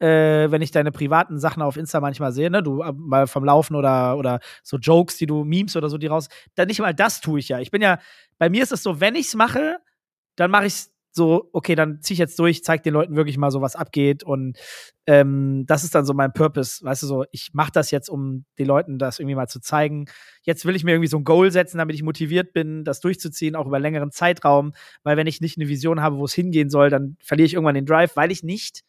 S2: äh, wenn ich deine privaten Sachen auf Insta manchmal sehe, ne, du äh, mal vom Laufen oder, oder so Jokes, die du, Memes oder so, die raus, dann nicht mal das tue ich ja. Ich bin ja, bei mir ist es so, wenn ich's mache, dann mache ich's so, okay, dann zieh ich jetzt durch, zeig den Leuten wirklich mal so, was abgeht und ähm, das ist dann so mein Purpose, weißt du, so, ich mache das jetzt, um den Leuten das irgendwie mal zu zeigen. Jetzt will ich mir irgendwie so ein Goal setzen, damit ich motiviert bin, das durchzuziehen, auch über längeren Zeitraum, weil wenn ich nicht eine Vision habe, wo es hingehen soll, dann verliere ich irgendwann den Drive, weil ich nicht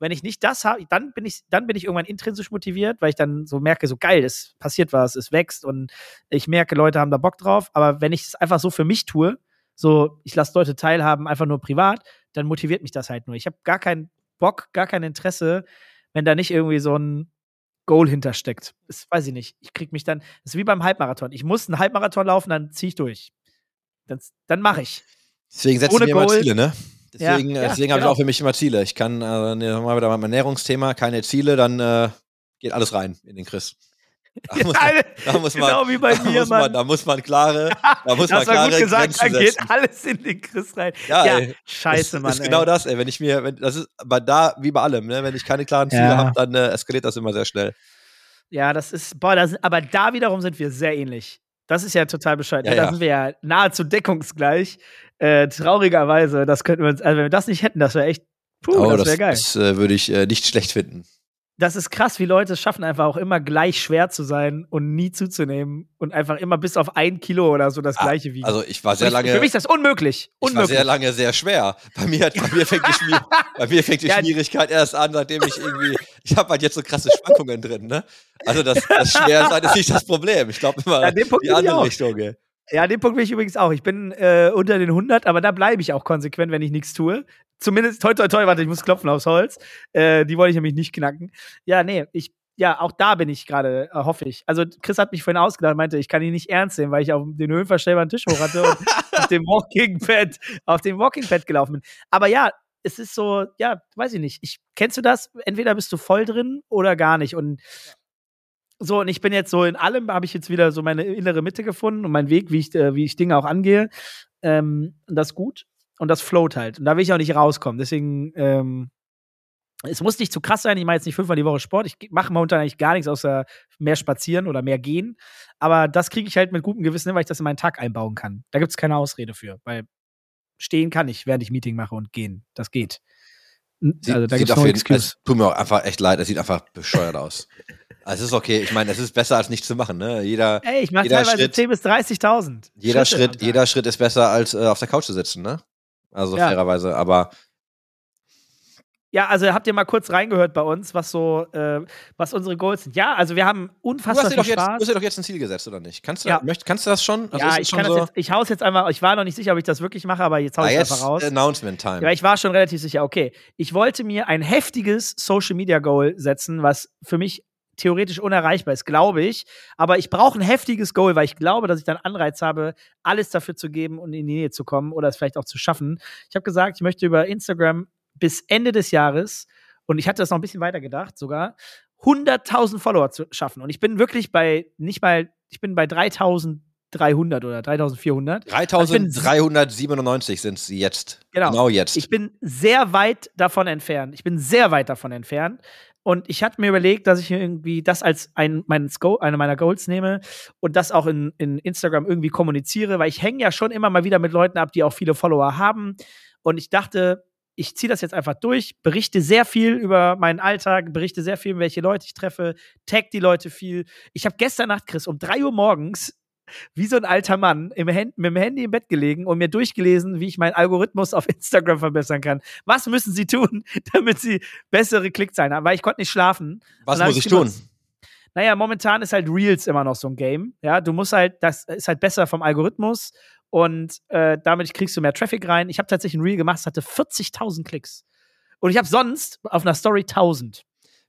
S2: wenn ich nicht das habe, dann bin ich, dann bin ich irgendwann intrinsisch motiviert, weil ich dann so merke, so geil, es passiert was, es wächst und ich merke, Leute haben da Bock drauf. Aber wenn ich es einfach so für mich tue, so ich lasse Leute teilhaben, einfach nur privat, dann motiviert mich das halt nur. Ich habe gar keinen Bock, gar kein Interesse, wenn da nicht irgendwie so ein Goal hintersteckt. Das weiß ich nicht. Ich krieg mich dann, das ist wie beim Halbmarathon. Ich muss einen Halbmarathon laufen, dann ziehe ich durch. Dann, dann mache ich.
S1: Deswegen setze ich mir immer Ziele, ne? Deswegen,
S2: Ja,
S1: äh,
S2: ja,
S1: deswegen habe ich
S2: genau.
S1: auch für mich immer Ziele. Ich kann, äh, ne, mal wieder beim Ernährungsthema, keine Ziele, dann äh, geht alles rein in den Chris. Da muss man, da muss man,
S2: genau wie bei
S1: da
S2: mir,
S1: muss man, da muss man klare, da muss man
S2: das war
S1: klare
S2: gut gesagt,
S1: Grenzen
S2: da geht
S1: setzen.
S2: alles in den Chris rein.
S1: Ja,
S2: Ja,
S1: ey,
S2: scheiße,
S1: das
S2: Mann.
S1: ist genau
S2: ey.
S1: das, ey. Wenn ich mir, wenn, das ist bei da wie bei allem, ne? Wenn ich keine klaren Ziele
S2: Ja.
S1: habe, dann äh, eskaliert das immer sehr schnell.
S2: Ja, das ist, boah, das, aber da wiederum sind wir sehr ähnlich. Das ist ja total bescheuert.
S1: Ja,
S2: da
S1: ja.
S2: sind wir ja nahezu deckungsgleich. Äh, traurigerweise, das könnten wir uns, also wenn wir das nicht hätten, das wäre echt, puh,
S1: oh,
S2: das
S1: das,
S2: wäre geil.
S1: das äh, würde ich äh, nicht schlecht finden.
S2: Das ist krass, wie Leute es schaffen, einfach auch immer gleich schwer zu sein und nie zuzunehmen und einfach immer bis auf ein Kilo oder so das
S1: Ah,
S2: gleiche wiegen.
S1: Also ich war sehr lange,
S2: für mich ist das unmöglich.
S1: ich war
S2: Unmöglich.
S1: sehr lange sehr schwer. Bei mir, hat, bei mir fängt die, Schmier, bei mir fängt die
S2: Ja.
S1: Schwierigkeit erst an, seitdem ich irgendwie, ich habe halt jetzt so krasse Schwankungen drin, ne? Also das, das Schwersein ist nicht das Problem. Ich glaube immer
S2: Ja,
S1: die andere. Richtung. Ey.
S2: Ja, dem Punkt bin ich übrigens auch. Ich bin äh, unter den 100, aber da bleibe ich auch konsequent, wenn ich nichts tue. Zumindest, toi, toi, toi, warte, ich muss klopfen aufs Holz. Äh, die wollte ich nämlich nicht knacken. Ja, nee, ich, ja, auch da bin ich gerade, äh, hoffe ich. Also, Chris hat mich vorhin ausgedacht, meinte, ich kann ihn nicht ernst nehmen, weil ich auf den höhenverstellbaren Tisch hoch hatte und auf dem Walking Pad, auf dem Walking Pad gelaufen bin. Aber ja, es ist so, ja, weiß ich nicht. Ich, kennst du das? Entweder bist du voll drin oder gar nicht. Und so, und ich bin jetzt so in allem, habe ich jetzt wieder so meine innere Mitte gefunden und meinen Weg, wie ich, äh, wie ich Dinge auch angehe. Ähm, und das ist gut. Und das float halt. Und da will ich auch nicht rauskommen. Deswegen, ähm, es muss nicht zu krass sein. Ich mache jetzt nicht fünfmal die Woche Sport. Ich mache momentan eigentlich gar nichts außer mehr spazieren oder mehr gehen. Aber das kriege ich halt mit gutem Gewissen hin, weil ich das in meinen Tag einbauen kann. Da gibt es keine Ausrede für. Weil stehen kann ich, während ich Meeting mache und gehen. Das geht.
S1: Sieht,
S2: Also da
S1: sieht auf jeden, es tut mir auch einfach echt leid, es sieht einfach bescheuert aus. Also es ist okay, ich meine, es ist besser als nichts zu machen, ne? Jeder,
S2: Ey, ich mache teilweise
S1: Schritt-
S2: 10.000 bis 30.000.
S1: jeder Schritt, jeder Schritt ist besser als äh, auf der Couch zu sitzen, ne? Also
S2: Ja.
S1: fairerweise, aber
S2: Ja, also habt ihr mal kurz reingehört bei uns, was so, äh, was unsere Goals sind. Ja, also wir haben unfassbar viel
S1: doch jetzt, du
S2: Spaß.
S1: hast dir doch jetzt ein Ziel gesetzt, oder nicht? Kannst du,
S2: Ja.
S1: möcht, kannst du das schon? Also
S2: ja, ich
S1: schon
S2: kann
S1: so,
S2: das jetzt, ich hau's jetzt einmal, ich war noch nicht sicher, ob ich das wirklich mache, aber jetzt hau
S1: ah,
S2: ich
S1: jetzt
S2: einfach raus.
S1: Announcement Time.
S2: Ja, ich war schon relativ sicher, okay. Ich wollte mir ein heftiges Social Media Goal setzen, was für mich theoretisch unerreichbar ist, glaube ich. Aber ich brauche ein heftiges Goal, weil ich glaube, dass ich dann Anreiz habe, alles dafür zu geben und in die Nähe zu kommen oder es vielleicht auch zu schaffen. Ich habe gesagt, ich möchte über Instagram bis Ende des Jahres, und ich hatte das noch ein bisschen weiter gedacht sogar, 100.000 Follower zu schaffen. Und ich bin wirklich bei, nicht mal, ich bin bei 3.300 oder 3.400.
S1: 3397 sind sie jetzt.
S2: Genau.
S1: jetzt.
S2: Ich bin sehr weit davon entfernt. Ich bin sehr weit davon entfernt. Und ich hatte mir überlegt, dass ich irgendwie das als ein, meines Go eine meiner Goals nehme und das auch in, in Instagram irgendwie kommuniziere, weil ich hänge ja schon immer mal wieder mit Leuten ab, die auch viele Follower haben. Und ich dachte, ich ziehe das jetzt einfach durch, berichte sehr viel über meinen Alltag, berichte sehr viel, welche Leute ich treffe, tag die Leute viel. Ich habe gestern Nacht, Chris, um 3 Uhr morgens wie so ein alter Mann im Hand, mit dem Handy im Bett gelegen und mir durchgelesen, wie ich meinen Algorithmus auf Instagram verbessern kann. Was müssen sie tun, damit sie bessere Klickzahlen haben? Weil ich konnte nicht schlafen.
S1: Was muss ich tun?
S2: Naja, momentan ist halt Reels immer noch so ein Game. Ja, du musst halt, das ist halt besser vom Algorithmus und äh, damit kriegst du mehr Traffic rein. Ich habe tatsächlich ein Reel gemacht, es hatte 40.000 Klicks. Und ich habe sonst auf einer Story 1000.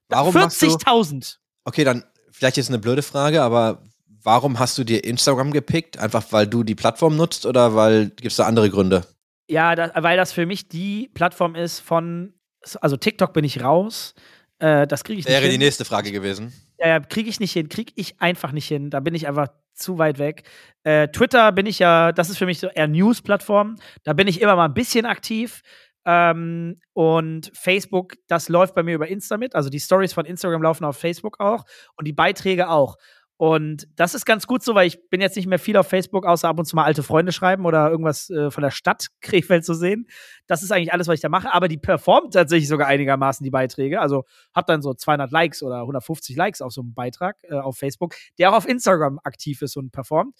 S1: Warum machst du-
S2: 40.000.
S1: Okay, dann vielleicht jetzt eine blöde Frage, aber warum hast du dir Instagram gepickt? Einfach weil du die Plattform nutzt oder weil gibt es da andere Gründe?
S2: Ja, da, weil das für mich die Plattform ist von, also TikTok bin ich raus. Äh, das kriege ich nicht
S1: Wäre die
S2: hin.
S1: nächste Frage gewesen.
S2: Ja, ja, kriege ich nicht hin, kriege ich einfach nicht hin. Da bin ich einfach zu weit weg. Äh, Twitter bin ich ja, das ist für mich so eher News-Plattform. Da bin ich immer mal ein bisschen aktiv. Ähm, und Facebook, das läuft bei mir über Insta mit. Also die Stories von Instagram laufen auf Facebook auch und die Beiträge auch. Und das ist ganz gut so, weil ich bin jetzt nicht mehr viel auf Facebook, außer ab und zu mal alte Freunde schreiben oder irgendwas äh, von der Stadt Krefeld zu sehen. Das ist eigentlich alles, was ich da mache. Aber die performt tatsächlich sogar einigermaßen die Beiträge. Also hab dann so 200 Likes oder 150 Likes auf so einem Beitrag äh, auf Facebook, der auch auf Instagram aktiv ist und performt.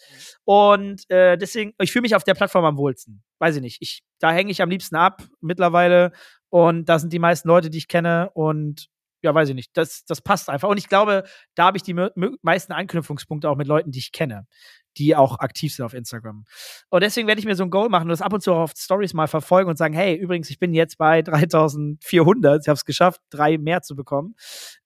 S2: Und äh, deswegen, ich fühle mich auf der Plattform am wohlsten. Weiß ich nicht. Ich, da hänge ich am liebsten ab mittlerweile. Und da sind die meisten Leute, die ich kenne. Und ja, weiß ich nicht. Das, das passt einfach. Und ich glaube, da habe ich die meisten Anknüpfungspunkte auch mit Leuten, die ich kenne, die auch aktiv sind auf Instagram. Und deswegen werde ich mir so ein Goal machen und das ab und zu auch auf Stories mal verfolgen und sagen, hey, übrigens, ich bin jetzt bei 3400, ich habe es geschafft, drei mehr zu bekommen.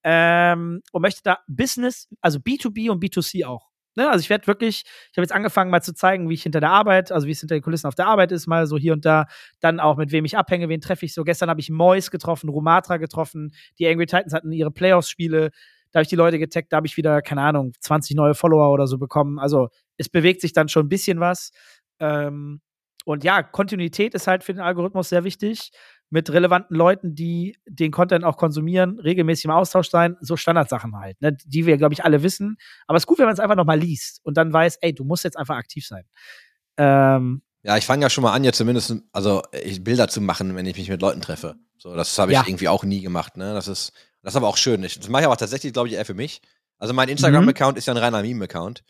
S2: Ähm, und möchte da Business, also B2B und B2C auch Ne? Also ich werde wirklich, ich habe jetzt angefangen mal zu zeigen, wie ich hinter der Arbeit, also wie es hinter den Kulissen auf der Arbeit ist, mal so hier und da, dann auch mit wem ich abhänge, wen treffe ich so. Gestern habe ich Mois getroffen, Rumatra getroffen, die Angry Titans hatten ihre Playoffs-Spiele, da habe ich die Leute getaggt, da habe ich wieder, keine Ahnung, 20 neue Follower oder so bekommen. Also es bewegt sich dann schon ein bisschen was. Ähm, und ja, Kontinuität ist halt für den Algorithmus sehr wichtig mit relevanten Leuten, die den Content auch konsumieren, regelmäßig im Austausch sein, so Standardsachen halt, ne, die wir, glaube ich, alle wissen. Aber es ist gut, wenn man es einfach nochmal liest und dann weiß, ey, du musst jetzt einfach aktiv sein. Ähm,
S1: ja, ich fange ja schon mal an, jetzt zumindest, also Bilder zu machen, wenn ich mich mit Leuten treffe. So, das habe ich ja. irgendwie auch nie gemacht, ne? Das ist, das ist aber auch schön. Ich, das mache ich aber tatsächlich, glaube ich, eher für mich. Also mein Instagram-Account mhm. ist ja ein reiner Meme-Account.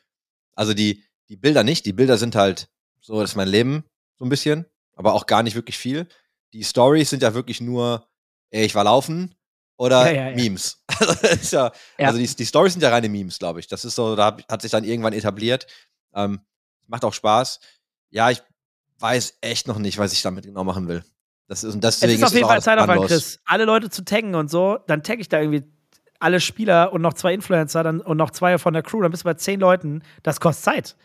S1: Also die, die Bilder nicht, die Bilder sind halt so, das ist mein Leben, so ein bisschen, aber auch gar nicht wirklich viel die Stories sind ja wirklich nur, ey, ich war laufen oder ja, ja, Memes. Also, also die, die Stories sind ja reine Memes, glaube ich. Das ist so, da hat sich dann irgendwann etabliert. Ähm, macht auch Spaß. Ja, ich weiß echt noch nicht, was ich damit genau machen will. Das ist, und deswegen
S2: es ist auf jeden Fall Zeit auf ein Chris. Alle Leute zu taggen und so, dann tagge ich da irgendwie alle Spieler und noch zwei Influencer dann, und noch zwei von der Crew, dann bist du bei zehn Leuten. Das kostet Zeit.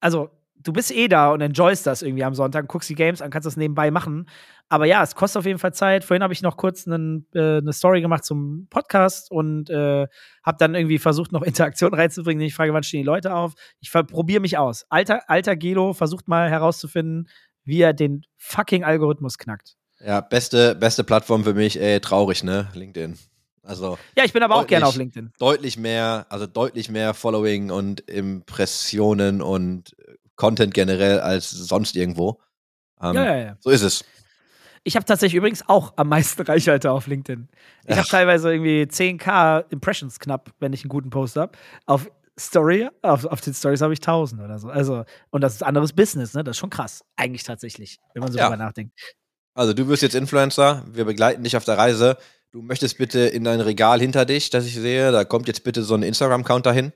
S2: Also, du bist eh da und enjoyst das irgendwie am Sonntag, guckst die Games an, kannst das nebenbei machen. Aber ja, es kostet auf jeden Fall Zeit. Vorhin habe ich noch kurz einen, äh, eine Story gemacht zum Podcast und äh, habe dann irgendwie versucht, noch Interaktion reinzubringen. Ich frage, wann stehen die Leute auf? Ich probiere mich aus. Alter, alter Gelo versucht mal herauszufinden, wie er den fucking Algorithmus knackt.
S1: Ja, beste, beste Plattform für mich, ey, traurig, ne? LinkedIn. Also
S2: ja, ich bin aber auch gerne auf LinkedIn.
S1: Deutlich mehr, also deutlich mehr Following und Impressionen und Content generell als sonst irgendwo. Ähm, ja, ja, ja. So ist es.
S2: Ich habe tatsächlich übrigens auch am meisten Reichweite auf LinkedIn. Ich habe teilweise irgendwie 10k Impressions knapp, wenn ich einen guten Post habe. Auf Story, auf, auf den Stories habe ich 1000 oder so. Also, und das ist anderes Business, ne? Das ist schon krass. Eigentlich tatsächlich, wenn man so ja. drüber nachdenkt.
S1: Also, du wirst jetzt Influencer. Wir begleiten dich auf der Reise. Du möchtest bitte in dein Regal hinter dich, das ich sehe, da kommt jetzt bitte so ein Instagram-Account dahin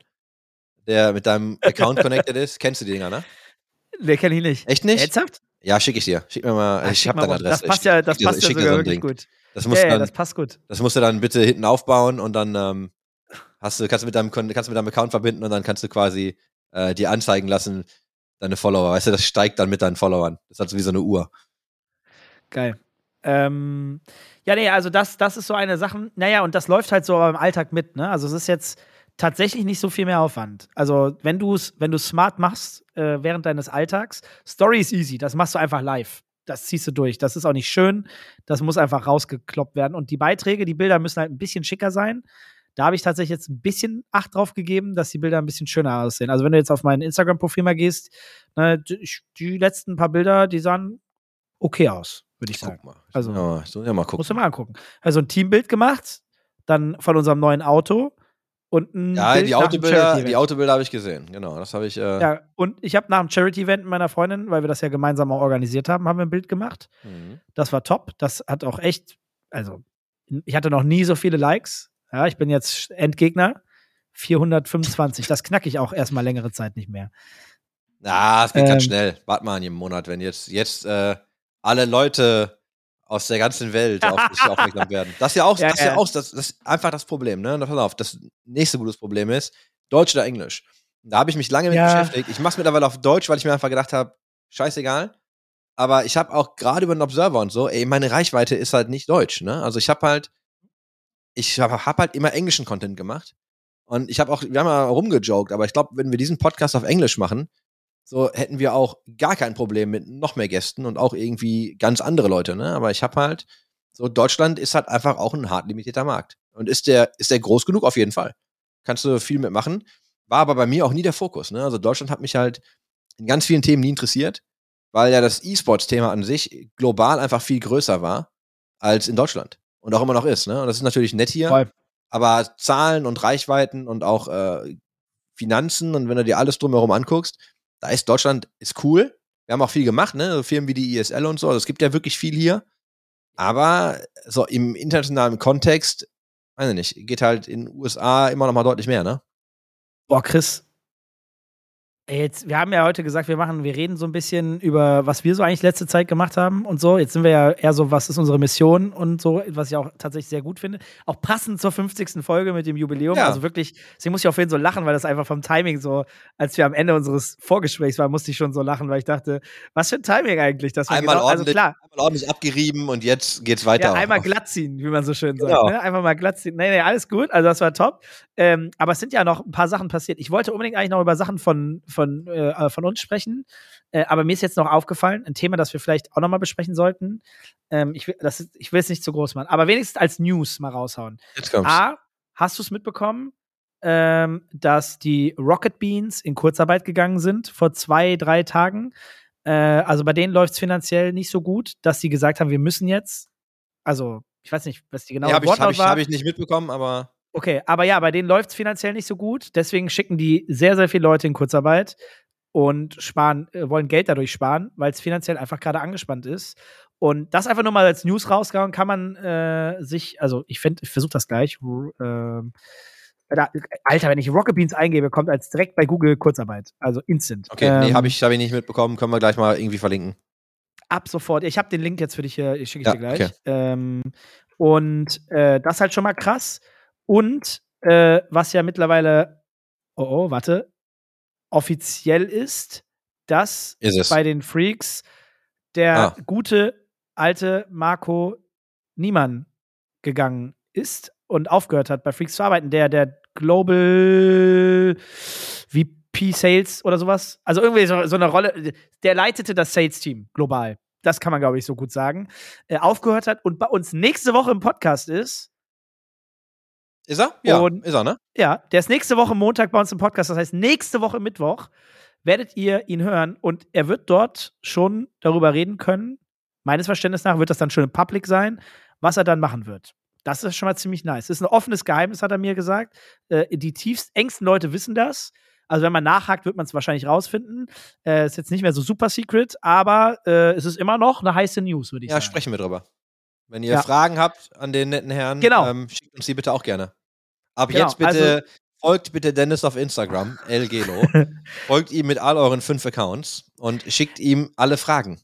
S1: der mit deinem Account connected ist. Kennst du die Dinger, ne?
S2: Nee, kenn ich nicht.
S1: Echt nicht?
S2: Ernsthaft?
S1: Ja, schick ich dir. Schick mir mal, Ach, ich hab deine Adresse.
S2: Das passt ja, das passt ja sogar so wirklich gut.
S1: Das musst ja,
S2: dann, das passt gut.
S1: Das musst du dann bitte hinten aufbauen und dann ähm, hast du, kannst du mit deinem, kannst du mit deinem Account verbinden und dann kannst du quasi äh, dir anzeigen lassen, deine Follower. Weißt du, das steigt dann mit deinen Followern. Das ist halt so wie so eine Uhr.
S2: Geil. Ähm, ja, nee, also das, das ist so eine Sache. Naja, und das läuft halt so im Alltag mit, ne? Also es ist jetzt tatsächlich nicht so viel mehr Aufwand. Also, wenn du es wenn smart machst äh, während deines Alltags, Story ist easy, das machst du einfach live. Das ziehst du durch. Das ist auch nicht schön. Das muss einfach rausgekloppt werden. Und die Beiträge, die Bilder müssen halt ein bisschen schicker sein. Da habe ich tatsächlich jetzt ein bisschen Acht drauf gegeben, dass die Bilder ein bisschen schöner aussehen. Also, wenn du jetzt auf mein Instagram-Profil mal gehst, ne, die, die, letzten paar Bilder, die sahen okay aus, würde ich sagen. Guck mal. Also, ja,
S1: ich ja mal gucken.
S2: Musst du mal angucken. Also, ein Teambild gemacht, dann von unserem neuen Auto und ein
S1: ja, Bild die Autobilder, die Autobilder habe ich gesehen. Genau, das habe ich. Äh
S2: ja, und ich habe nach dem Charity-Event mit meiner Freundin, weil wir das ja gemeinsam auch organisiert haben, haben wir ein Bild gemacht. Mhm. Das war top. Das hat auch echt, also ich hatte noch nie so viele Likes. Ja, ich bin jetzt Endgegner. 425. Das knacke ich auch erstmal längere Zeit nicht mehr.
S1: Ja, es geht ähm, ganz schnell. Warte mal in jedem Monat, wenn jetzt, jetzt äh, alle Leute aus der ganzen Welt auf dich aufmerksam werden. Das ist ja auch, ja, das ist ja, auch das, das ist einfach das Problem, ne? Pass auf, das nächste gutes Problem ist, Deutsch oder Englisch. Da habe ich mich lange mit ja. beschäftigt. Ich mache es mittlerweile auf Deutsch, weil ich mir einfach gedacht habe, scheißegal. Aber ich habe auch gerade über den Observer und so, ey, meine Reichweite ist halt nicht Deutsch, ne? Also ich habe halt, ich habe hab halt immer englischen Content gemacht. Und ich habe auch, wir haben ja rumgejoked, aber ich glaube, wenn wir diesen Podcast auf Englisch machen, so hätten wir auch gar kein Problem mit noch mehr Gästen und auch irgendwie ganz andere Leute, ne? Aber ich habe halt, so Deutschland ist halt einfach auch ein hart limitierter Markt. Und ist der, ist der groß genug? Auf jeden Fall. Kannst du viel mitmachen. War aber bei mir auch nie der Fokus, ne? Also Deutschland hat mich halt in ganz vielen Themen nie interessiert, weil ja das E-Sports-Thema an sich global einfach viel größer war als in Deutschland. Und auch immer noch ist, ne? Und das ist natürlich nett hier. Voll. Aber Zahlen und Reichweiten und auch äh, Finanzen und wenn du dir alles drumherum anguckst, da ist Deutschland ist cool. Wir haben auch viel gemacht, ne? So Firmen wie die ISL und so. Also es gibt ja wirklich viel hier. Aber so im internationalen Kontext, weiß ich nicht, geht halt in den USA immer noch mal deutlich mehr, ne?
S2: Boah, Chris, Jetzt, wir haben ja heute gesagt, wir machen, wir reden so ein bisschen über, was wir so eigentlich letzte Zeit gemacht haben und so. Jetzt sind wir ja eher so, was ist unsere Mission und so, was ich auch tatsächlich sehr gut finde. Auch passend zur 50. Folge mit dem Jubiläum. Ja. Also wirklich, deswegen muss ich auch vorhin so lachen, weil das einfach vom Timing so, als wir am Ende unseres Vorgesprächs waren, musste ich schon so lachen, weil ich dachte, was für ein Timing eigentlich?
S1: Das einmal, genau, also klar. einmal ordentlich abgerieben und jetzt geht's weiter. Ja,
S2: einmal glatt ziehen, wie man so schön sagt. Genau. Ne? Einfach mal glatt ziehen. Nee, nee, alles gut. Also das war top. Ähm, aber es sind ja noch ein paar Sachen passiert. Ich wollte unbedingt eigentlich noch über Sachen von, von, äh, von uns sprechen. Äh, aber mir ist jetzt noch aufgefallen, ein Thema, das wir vielleicht auch nochmal besprechen sollten. Ähm, ich, will, das ich will es nicht zu groß machen, aber wenigstens als News mal raushauen.
S1: Jetzt kommt's.
S2: A, hast du es mitbekommen, ähm, dass die Rocket Beans in Kurzarbeit gegangen sind vor zwei, drei Tagen? Äh, also bei denen läuft es finanziell nicht so gut, dass sie gesagt haben, wir müssen jetzt. Also, ich weiß nicht, was die genau
S1: ja, hab Wortlaut ich, hab ich, Habe ich nicht mitbekommen, aber.
S2: Okay, aber ja, bei denen läuft es finanziell nicht so gut. Deswegen schicken die sehr, sehr viele Leute in Kurzarbeit und sparen, äh, wollen Geld dadurch sparen, weil es finanziell einfach gerade angespannt ist. Und das einfach nur mal als News rausgehauen, kann man äh, sich, also ich finde, ich versuche das gleich. Äh, Alter, wenn ich Rocket Beans eingebe, kommt als direkt bei Google Kurzarbeit. Also instant.
S1: Okay, ähm, nee, habe ich, hab ich nicht mitbekommen. Können wir gleich mal irgendwie verlinken.
S2: Ab sofort. Ich habe den Link jetzt für dich hier, ich schicke ja, dir gleich. Okay. Ähm, und äh, das ist halt schon mal krass. Und äh, was ja mittlerweile, oh, oh, warte, offiziell ist, dass
S1: ist
S2: bei den Freaks der ah. gute alte Marco Niemann gegangen ist und aufgehört hat, bei Freaks zu arbeiten, der der Global VP Sales oder sowas, also irgendwie so, so eine Rolle, der leitete das Sales-Team global. Das kann man, glaube ich, so gut sagen. Äh, aufgehört hat und bei uns nächste Woche im Podcast ist
S1: ist er? Ja, und, ist er, ne?
S2: Ja, der ist nächste Woche Montag bei uns im Podcast. Das heißt, nächste Woche Mittwoch werdet ihr ihn hören und er wird dort schon darüber reden können. Meines Verständnisses nach wird das dann schon im Public sein, was er dann machen wird. Das ist schon mal ziemlich nice. Das ist ein offenes Geheimnis, hat er mir gesagt. Äh, die tiefst engsten Leute wissen das. Also wenn man nachhakt, wird man es wahrscheinlich rausfinden. Äh, ist jetzt nicht mehr so super secret, aber äh, es ist immer noch eine heiße News, würde ich
S1: ja,
S2: sagen.
S1: Ja, sprechen wir drüber. Wenn ihr ja. Fragen habt an den netten Herrn,
S2: genau.
S1: ähm, schickt uns die bitte auch gerne. Ab genau, jetzt bitte also, folgt bitte Dennis auf Instagram, LGelo. folgt ihm mit all euren fünf Accounts und schickt ihm alle Fragen.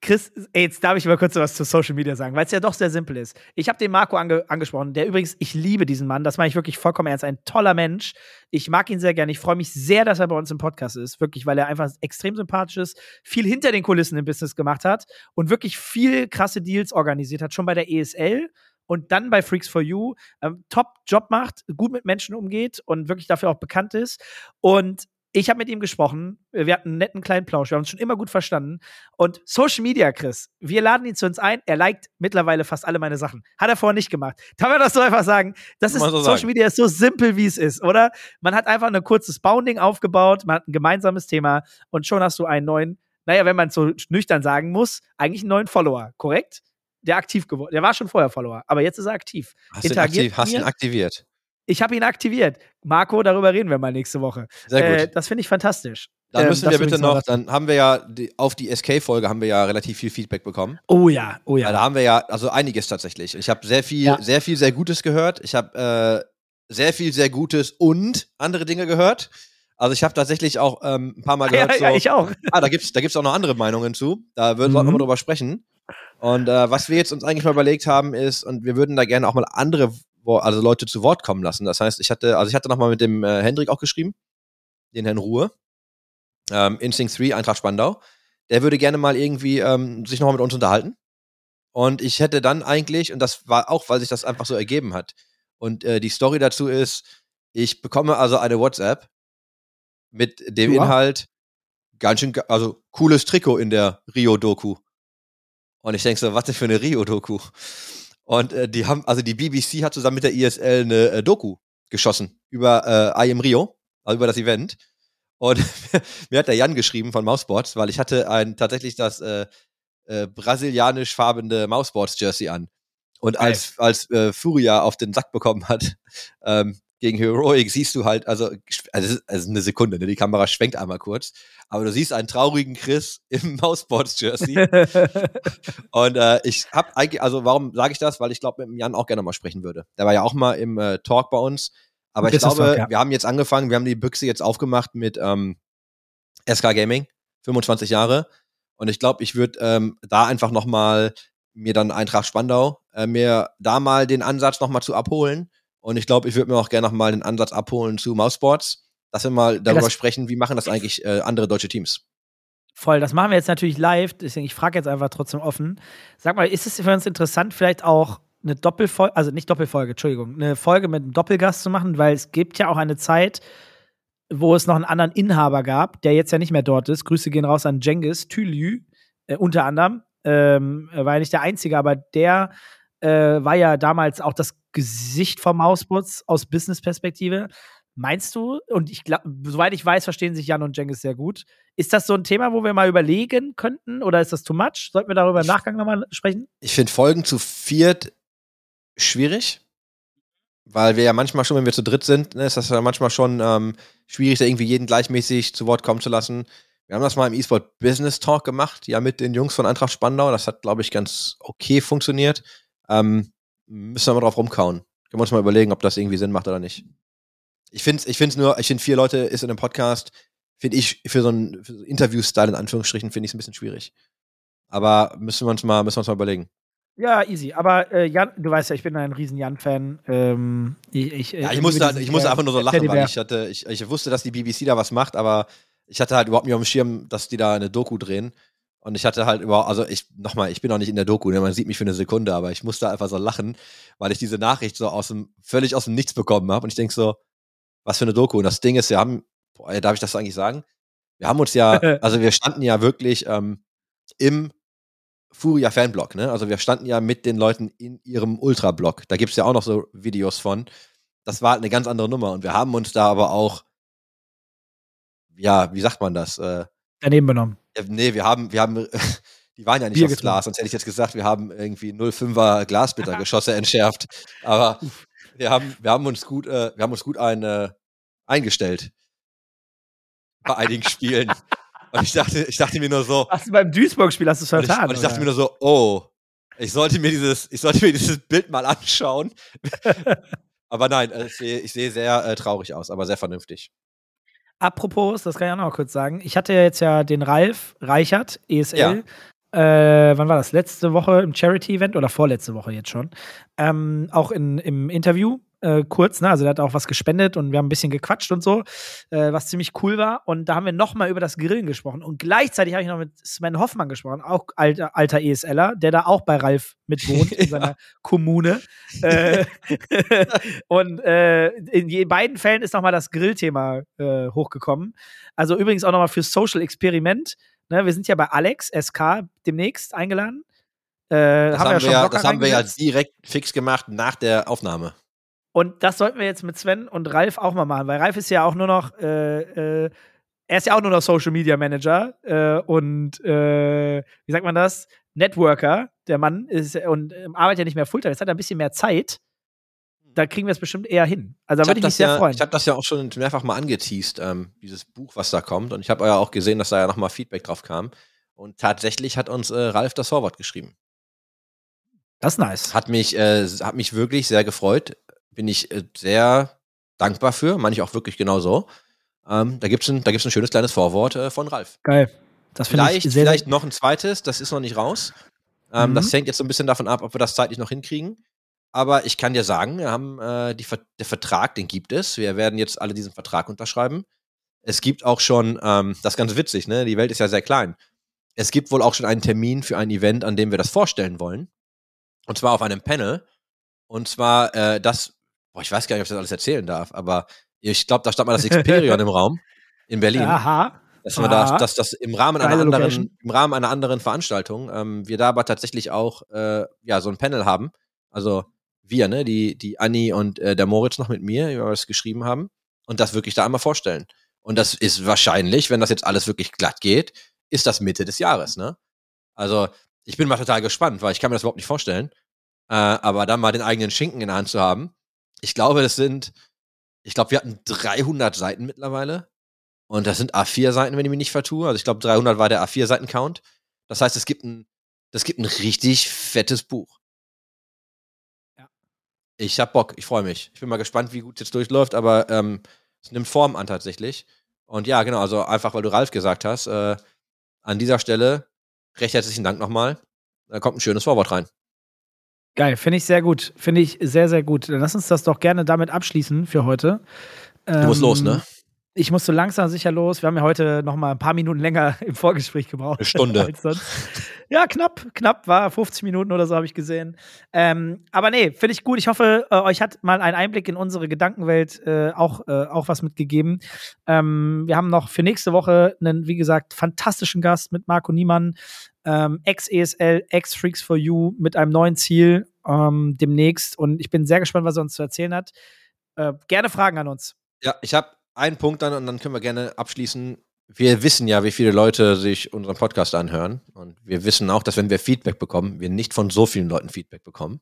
S2: Chris, ey, jetzt darf ich mal kurz was zu Social Media sagen, weil es ja doch sehr simpel ist. Ich habe den Marco ange angesprochen, der übrigens, ich liebe diesen Mann, das meine ich wirklich vollkommen ernst, ein toller Mensch. Ich mag ihn sehr gerne. Ich freue mich sehr, dass er bei uns im Podcast ist, wirklich, weil er einfach extrem sympathisch ist, viel hinter den Kulissen im Business gemacht hat und wirklich viel krasse Deals organisiert hat, schon bei der ESL und dann bei Freaks for You ähm, top Job macht, gut mit Menschen umgeht und wirklich dafür auch bekannt ist. Und ich habe mit ihm gesprochen. Wir hatten einen netten kleinen Plausch. Wir haben uns schon immer gut verstanden. Und Social Media, Chris, wir laden ihn zu uns ein. Er liked mittlerweile fast alle meine Sachen. Hat er vorher nicht gemacht. Kann man das so einfach sagen? Das ist, so Social sagen. Media ist so simpel, wie es ist, oder? Man hat einfach ein kurzes Bounding aufgebaut, man hat ein gemeinsames Thema und schon hast du einen neuen, naja, wenn man es so nüchtern sagen muss, eigentlich einen neuen Follower, korrekt? Der aktiv geworden. Der war schon vorher Follower, aber jetzt ist er aktiv.
S1: Hast, ihn, aktiv, hast ihn aktiviert?
S2: Ich habe ihn aktiviert. Marco, darüber reden wir mal nächste Woche.
S1: Sehr gut.
S2: Äh, das finde ich fantastisch.
S1: Dann ähm, müssen wir bitte noch, dann haben wir ja die, auf die SK-Folge haben wir ja relativ viel Feedback bekommen.
S2: Oh ja, oh ja.
S1: Da haben wir ja, also einiges tatsächlich. Ich habe sehr viel, ja. sehr viel, sehr Gutes gehört. Ich habe äh, sehr viel, sehr Gutes und andere Dinge gehört. Also ich habe tatsächlich auch ähm, ein paar Mal gehört.
S2: Ja, ja, so, ich auch.
S1: Ah, da gibt's, da gibt's auch noch andere Meinungen zu. Da würden wir mhm. auch mal drüber sprechen. Und äh, was wir jetzt uns eigentlich mal überlegt haben, ist, und wir würden da gerne auch mal andere also Leute zu Wort kommen lassen. Das heißt, ich hatte, also ich hatte nochmal mit dem äh, Hendrik auch geschrieben, den Herrn Ruhe, ähm, Instinct 3, Eintracht Spandau. Der würde gerne mal irgendwie ähm, sich nochmal mit uns unterhalten. Und ich hätte dann eigentlich, und das war auch, weil sich das einfach so ergeben hat. Und äh, die Story dazu ist, ich bekomme also eine WhatsApp mit dem ja. Inhalt, ganz schön, also cooles Trikot in der Rio-Doku. Und ich denke so, was ist für eine Rio-Doku? Und äh, die haben, also die BBC hat zusammen mit der ISL eine äh, Doku geschossen über äh, I am Rio, also über das Event. Und mir hat der Jan geschrieben von Mouseboards, weil ich hatte ein tatsächlich das äh, äh, brasilianisch farbene Mouseboards Jersey an. Und als, als äh, Furia auf den Sack bekommen hat, ähm, gegen Heroic siehst du halt, also, also, also eine Sekunde, ne? die Kamera schwenkt einmal kurz, aber du siehst einen traurigen Chris im Mouseboards-Jersey. und äh, ich hab eigentlich, also warum sage ich das? Weil ich glaube, mit dem Jan auch gerne mal sprechen würde. Der war ja auch mal im äh, Talk bei uns. Aber ich glaube, Talk, ja. wir haben jetzt angefangen, wir haben die Büchse jetzt aufgemacht mit ähm, SK Gaming, 25 Jahre. Und ich glaube, ich würde ähm, da einfach noch mal mir dann Eintracht Spandau, äh, mir da mal den Ansatz noch mal zu abholen und ich glaube, ich würde mir auch gerne noch mal den Ansatz abholen zu Mousesports, dass wir mal darüber ja, sprechen, wie machen das eigentlich äh, andere deutsche Teams.
S2: Voll, das machen wir jetzt natürlich live, deswegen ich frage jetzt einfach trotzdem offen. Sag mal, ist es für uns interessant, vielleicht auch eine Doppelfolge, also nicht Doppelfolge, Entschuldigung, eine Folge mit einem Doppelgast zu machen, weil es gibt ja auch eine Zeit, wo es noch einen anderen Inhaber gab, der jetzt ja nicht mehr dort ist. Grüße gehen raus an Jengis Tülü, äh, unter anderem. Ähm, war ja nicht der Einzige, aber der äh, war ja damals auch das Gesicht vom Mausbots aus Business-Perspektive. Meinst du, und ich glaube, soweit ich weiß, verstehen sich Jan und Jengis sehr gut. Ist das so ein Thema, wo wir mal überlegen könnten oder ist das too much? Sollten wir darüber im Nachgang nochmal sprechen?
S1: Ich finde Folgen zu viert schwierig, weil wir ja manchmal schon, wenn wir zu dritt sind, ne, ist das ja manchmal schon ähm, schwierig, da irgendwie jeden gleichmäßig zu Wort kommen zu lassen. Wir haben das mal im E-Sport Business Talk gemacht, ja, mit den Jungs von Eintracht Spandau. Das hat, glaube ich, ganz okay funktioniert. Ähm, müssen wir mal drauf rumkauen. Können wir uns mal überlegen, ob das irgendwie Sinn macht oder nicht. Ich finde es ich find's nur, ich finde vier Leute ist in einem Podcast, finde ich, für so einen so Interview-Style in Anführungsstrichen, finde ich es ein bisschen schwierig. Aber müssen wir uns mal, müssen wir uns mal überlegen.
S2: Ja, easy. Aber äh, Jan, du weißt ja, ich bin ein riesen Jan-Fan. Ähm, ich, ich,
S1: ja, ich musste, ich musste einfach nur so lachen, weil ich hatte, ich, ich wusste, dass die BBC da was macht, aber ich hatte halt überhaupt nicht auf dem Schirm, dass die da eine Doku drehen. Und ich hatte halt überhaupt, also ich, nochmal, ich bin auch nicht in der Doku, ne? man sieht mich für eine Sekunde, aber ich musste einfach so lachen, weil ich diese Nachricht so aus dem, völlig aus dem Nichts bekommen habe. Und ich denke so, was für eine Doku. Und das Ding ist, wir haben, boah, darf ich das eigentlich sagen? Wir haben uns ja, also wir standen ja wirklich ähm, im Furia Fanblog, ne? Also wir standen ja mit den Leuten in ihrem Ultra-Blog. Da gibt's ja auch noch so Videos von. Das war halt eine ganz andere Nummer. Und wir haben uns da aber auch, ja, wie sagt man das? Äh,
S2: Daneben benommen.
S1: Ja, nee, wir haben, wir haben, die waren ja nicht Bier getrunken. Glas, sonst hätte ich jetzt gesagt, wir haben irgendwie 05er Glasbittergeschosse entschärft. Aber wir haben, wir haben uns gut, äh, wir haben uns gut ein, äh, eingestellt. Bei einigen Spielen. Und ich dachte, ich dachte mir nur so.
S2: Hast du beim Duisburg-Spiel hast du es vertan?
S1: Und ich, und ich dachte mir nur so, oh, ich sollte mir dieses, ich sollte mir dieses Bild mal anschauen. aber nein, äh, ich sehe, ich sehe sehr äh, traurig aus, aber sehr vernünftig.
S2: Apropos, das kann ich auch noch kurz sagen. Ich hatte ja jetzt ja den Ralf Reichert, ESL. Ja. Äh, wann war das? Letzte Woche im Charity-Event oder vorletzte Woche jetzt schon. Ähm, auch in, im Interview äh, kurz, ne? Also der hat auch was gespendet und wir haben ein bisschen gequatscht und so, äh, was ziemlich cool war. Und da haben wir nochmal über das Grillen gesprochen. Und gleichzeitig habe ich noch mit Sven Hoffmann gesprochen, auch alter, alter ESLer, der da auch bei Ralf mit wohnt, in seiner Kommune. äh, und äh, in beiden Fällen ist nochmal das Grillthema äh, hochgekommen. Also übrigens auch nochmal fürs Social Experiment. Ne? Wir sind ja bei Alex SK demnächst eingeladen.
S1: Äh, das haben, wir, ja, das haben wir ja direkt fix gemacht nach der Aufnahme.
S2: Und das sollten wir jetzt mit Sven und Ralf auch mal machen, weil Ralf ist ja auch nur noch, äh, äh, er ist ja auch nur noch Social Media Manager äh, und äh, wie sagt man das? Networker. Der Mann ist und ähm, arbeitet ja nicht mehr Fulltime. Jetzt hat er ein bisschen mehr Zeit. Da kriegen wir es bestimmt eher hin. Also da würde ich mich sehr
S1: ja,
S2: freuen.
S1: Ich habe das ja auch schon mehrfach mal angeteased, ähm, dieses Buch, was da kommt. Und ich habe ja auch gesehen, dass da ja nochmal Feedback drauf kam. Und tatsächlich hat uns äh, Ralf das Vorwort geschrieben.
S2: Das ist nice.
S1: Hat mich, äh, hat mich wirklich sehr gefreut bin ich äh, sehr dankbar für, meine ich auch wirklich genau so. Ähm, da gibt es ein, ein schönes kleines Vorwort äh, von Ralf.
S2: Geil.
S1: Das vielleicht, ich sehr, vielleicht noch ein zweites, das ist noch nicht raus. Ähm, mhm. Das hängt jetzt so ein bisschen davon ab, ob wir das zeitlich noch hinkriegen. Aber ich kann dir sagen, wir haben äh, die, der Vertrag, den gibt es. Wir werden jetzt alle diesen Vertrag unterschreiben. Es gibt auch schon, ähm, das ist ganz witzig, ne? Die Welt ist ja sehr klein. Es gibt wohl auch schon einen Termin für ein Event, an dem wir das vorstellen wollen. Und zwar auf einem Panel. Und zwar äh, das boah, ich weiß gar nicht, ob ich das alles erzählen darf, aber ich glaube, da stand mal das Experion im Raum in Berlin.
S2: Aha.
S1: Dass wir da, dass das im Rahmen einer anderen, im Rahmen einer anderen Veranstaltung, ähm, wir da aber tatsächlich auch äh, ja so ein Panel haben. Also wir, ne, die, die Anni und äh, der Moritz noch mit mir, die wir was geschrieben haben, und das wirklich da einmal vorstellen. Und das ist wahrscheinlich, wenn das jetzt alles wirklich glatt geht, ist das Mitte des Jahres, ne? Also, ich bin mal total gespannt, weil ich kann mir das überhaupt nicht vorstellen. Äh, aber dann mal den eigenen Schinken in der Hand zu haben. Ich glaube, das sind, ich glaube, wir hatten 300 Seiten mittlerweile. Und das sind A4-Seiten, wenn ich mich nicht vertue. Also ich glaube, 300 war der A4-Seiten-Count. Das heißt, es gibt ein, das gibt ein richtig fettes Buch. Ja. Ich hab Bock, ich freue mich. Ich bin mal gespannt, wie gut es jetzt durchläuft, aber ähm, es nimmt Form an tatsächlich. Und ja, genau, also einfach, weil du Ralf gesagt hast, äh, an dieser Stelle recht herzlichen Dank nochmal. Da kommt ein schönes Vorwort rein.
S2: Geil, finde ich sehr gut. Finde ich sehr, sehr gut. Dann lass uns das doch gerne damit abschließen für heute.
S1: Du musst los, ne?
S2: Ähm, ich muss so langsam sicher los. Wir haben ja heute noch mal ein paar Minuten länger im Vorgespräch gebraucht.
S1: Eine Stunde.
S2: Ja, knapp, knapp war 50 Minuten oder so habe ich gesehen. Ähm, aber nee, finde ich gut. Ich hoffe, äh, euch hat mal ein Einblick in unsere Gedankenwelt äh, auch, äh, auch was mitgegeben. Ähm, wir haben noch für nächste Woche einen, wie gesagt, fantastischen Gast mit Marco Niemann, ähm, ex-ESL, ex-Freaks for You mit einem neuen Ziel ähm, demnächst. Und ich bin sehr gespannt, was er uns zu erzählen hat. Äh, gerne Fragen an uns.
S1: Ja, ich habe einen Punkt dann und dann können wir gerne abschließen. Wir wissen ja, wie viele Leute sich unseren Podcast anhören. Und wir wissen auch, dass wenn wir Feedback bekommen, wir nicht von so vielen Leuten Feedback bekommen.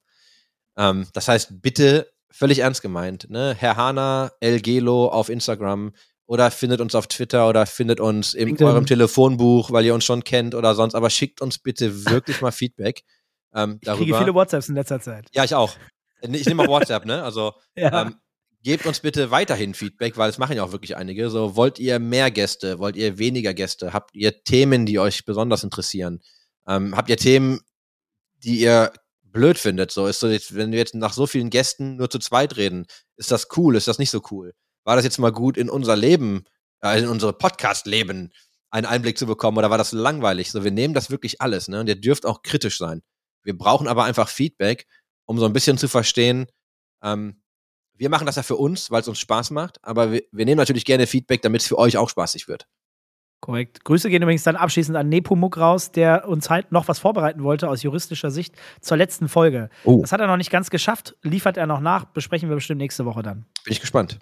S1: Ähm, das heißt, bitte völlig ernst gemeint, ne? Herr Hana, El Gelo auf Instagram oder findet uns auf Twitter oder findet uns in LinkedIn. eurem Telefonbuch, weil ihr uns schon kennt oder sonst, aber schickt uns bitte wirklich mal Feedback.
S2: Ähm, ich kriege viele WhatsApps in letzter Zeit.
S1: Ja, ich auch. Ich nehme mal WhatsApp, ne? Also ja. ähm, gebt uns bitte weiterhin Feedback, weil es machen ja auch wirklich einige. So, wollt ihr mehr Gäste? Wollt ihr weniger Gäste? Habt ihr Themen, die euch besonders interessieren? Ähm, habt ihr Themen, die ihr blöd findet? So ist so jetzt, wenn wir jetzt nach so vielen Gästen nur zu zweit reden, ist das cool? Ist das nicht so cool? War das jetzt mal gut in unser Leben, äh, in unser Podcast-Leben einen Einblick zu bekommen oder war das langweilig? So, wir nehmen das wirklich alles, ne? Und ihr dürft auch kritisch sein. Wir brauchen aber einfach Feedback, um so ein bisschen zu verstehen, ähm, wir machen das ja für uns, weil es uns Spaß macht, aber wir, wir nehmen natürlich gerne Feedback, damit es für euch auch spaßig wird.
S2: Korrekt. Grüße gehen übrigens dann abschließend an Nepomuk raus, der uns halt noch was vorbereiten wollte aus juristischer Sicht zur letzten Folge. Oh. Das hat er noch nicht ganz geschafft, liefert er noch nach, besprechen wir bestimmt nächste Woche dann.
S1: Bin ich gespannt.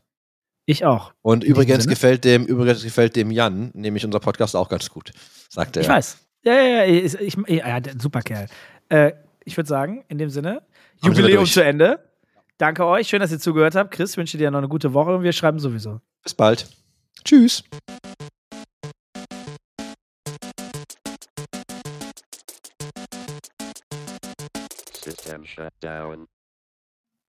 S2: Ich auch.
S1: Und übrigens gefällt dem, übrigens gefällt dem Jan, nämlich unser Podcast auch ganz gut, sagt er.
S2: Ich weiß. Ja, ja, ja, ich, ich, ja super Kerl. Äh, ich würde sagen, in dem Sinne, Jubiläum zu Ende. Danke euch, schön, dass ihr zugehört habt. Chris, wünsche dir noch eine gute Woche und wir schreiben sowieso.
S1: Bis bald. Tschüss. System shut down.